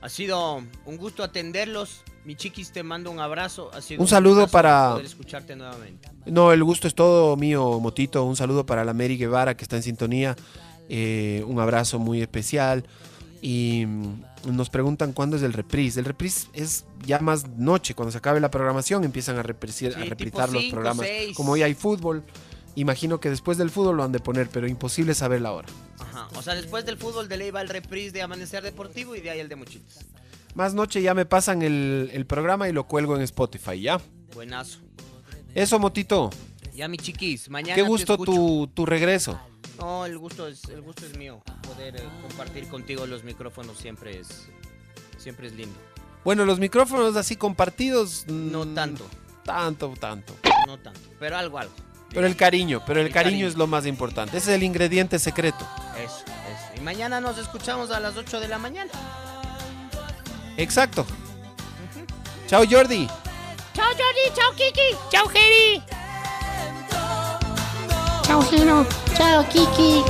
Ha sido un gusto atenderlos. Mi chiquis, te mando un abrazo. Ha sido Un saludo para- Poder escucharte nuevamente. No, el gusto es todo mío, Motito. Un saludo para la Mary Guevara que está en sintonía. Eh, un abrazo muy especial. Y mm, nos preguntan cuándo es el reprise. El reprise es ya más noche, cuando se acabe la programación empiezan a, Sí, a reprisar los programas. Como hoy hay fútbol, imagino que después del fútbol lo han de poner, pero imposible saber la hora. Ajá. O sea, después del fútbol de ley va el reprise de Amanecer Deportivo y de ahí el de Mochitas. Más noche ya me pasan el, el programa y lo cuelgo en Spotify, ¿ya? Buenazo. Eso, Motito. Ya, mi chiquis, mañana. Qué gusto tu, tu regreso. No, el gusto es, el gusto es mío. Poder eh, compartir contigo los micrófonos siempre es, siempre es lindo. Bueno, los micrófonos así compartidos. No mm, tanto, Tanto, tanto. no tanto, pero algo, algo. Pero el cariño, pero el, El cariño, cariño. es lo más importante. Ese es el ingrediente secreto. Eso, eso. Y mañana nos escuchamos a las 8 de la mañana. Exacto. Chao, Jordi. Chao, Jordi. Chao, Kiki. Chao, Geri. Chao, Gino. Chao, Kiki.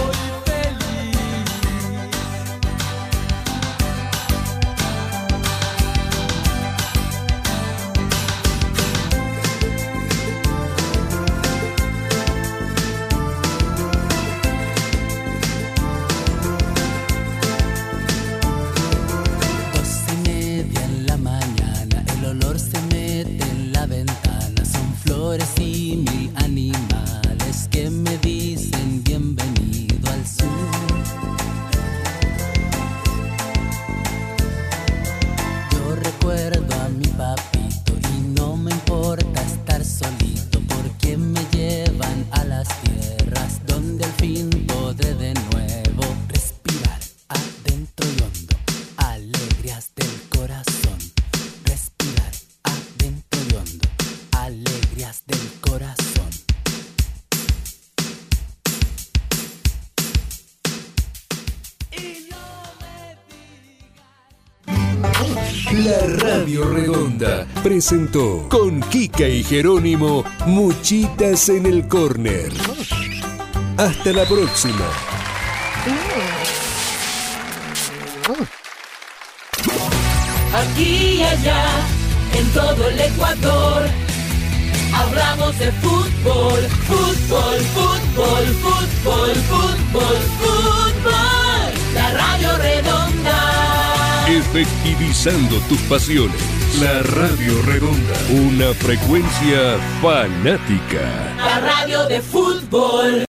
Presentó con Kika y Jerónimo Muchitas en el Corner. Hasta la próxima. Aquí y allá, en todo el Ecuador. Hablamos de fútbol, fútbol, fútbol, fútbol, fútbol, fútbol. La radio redonda. Efectivizando tus pasiones. La Radio Redonda. Una frecuencia fanática. La radio de fútbol.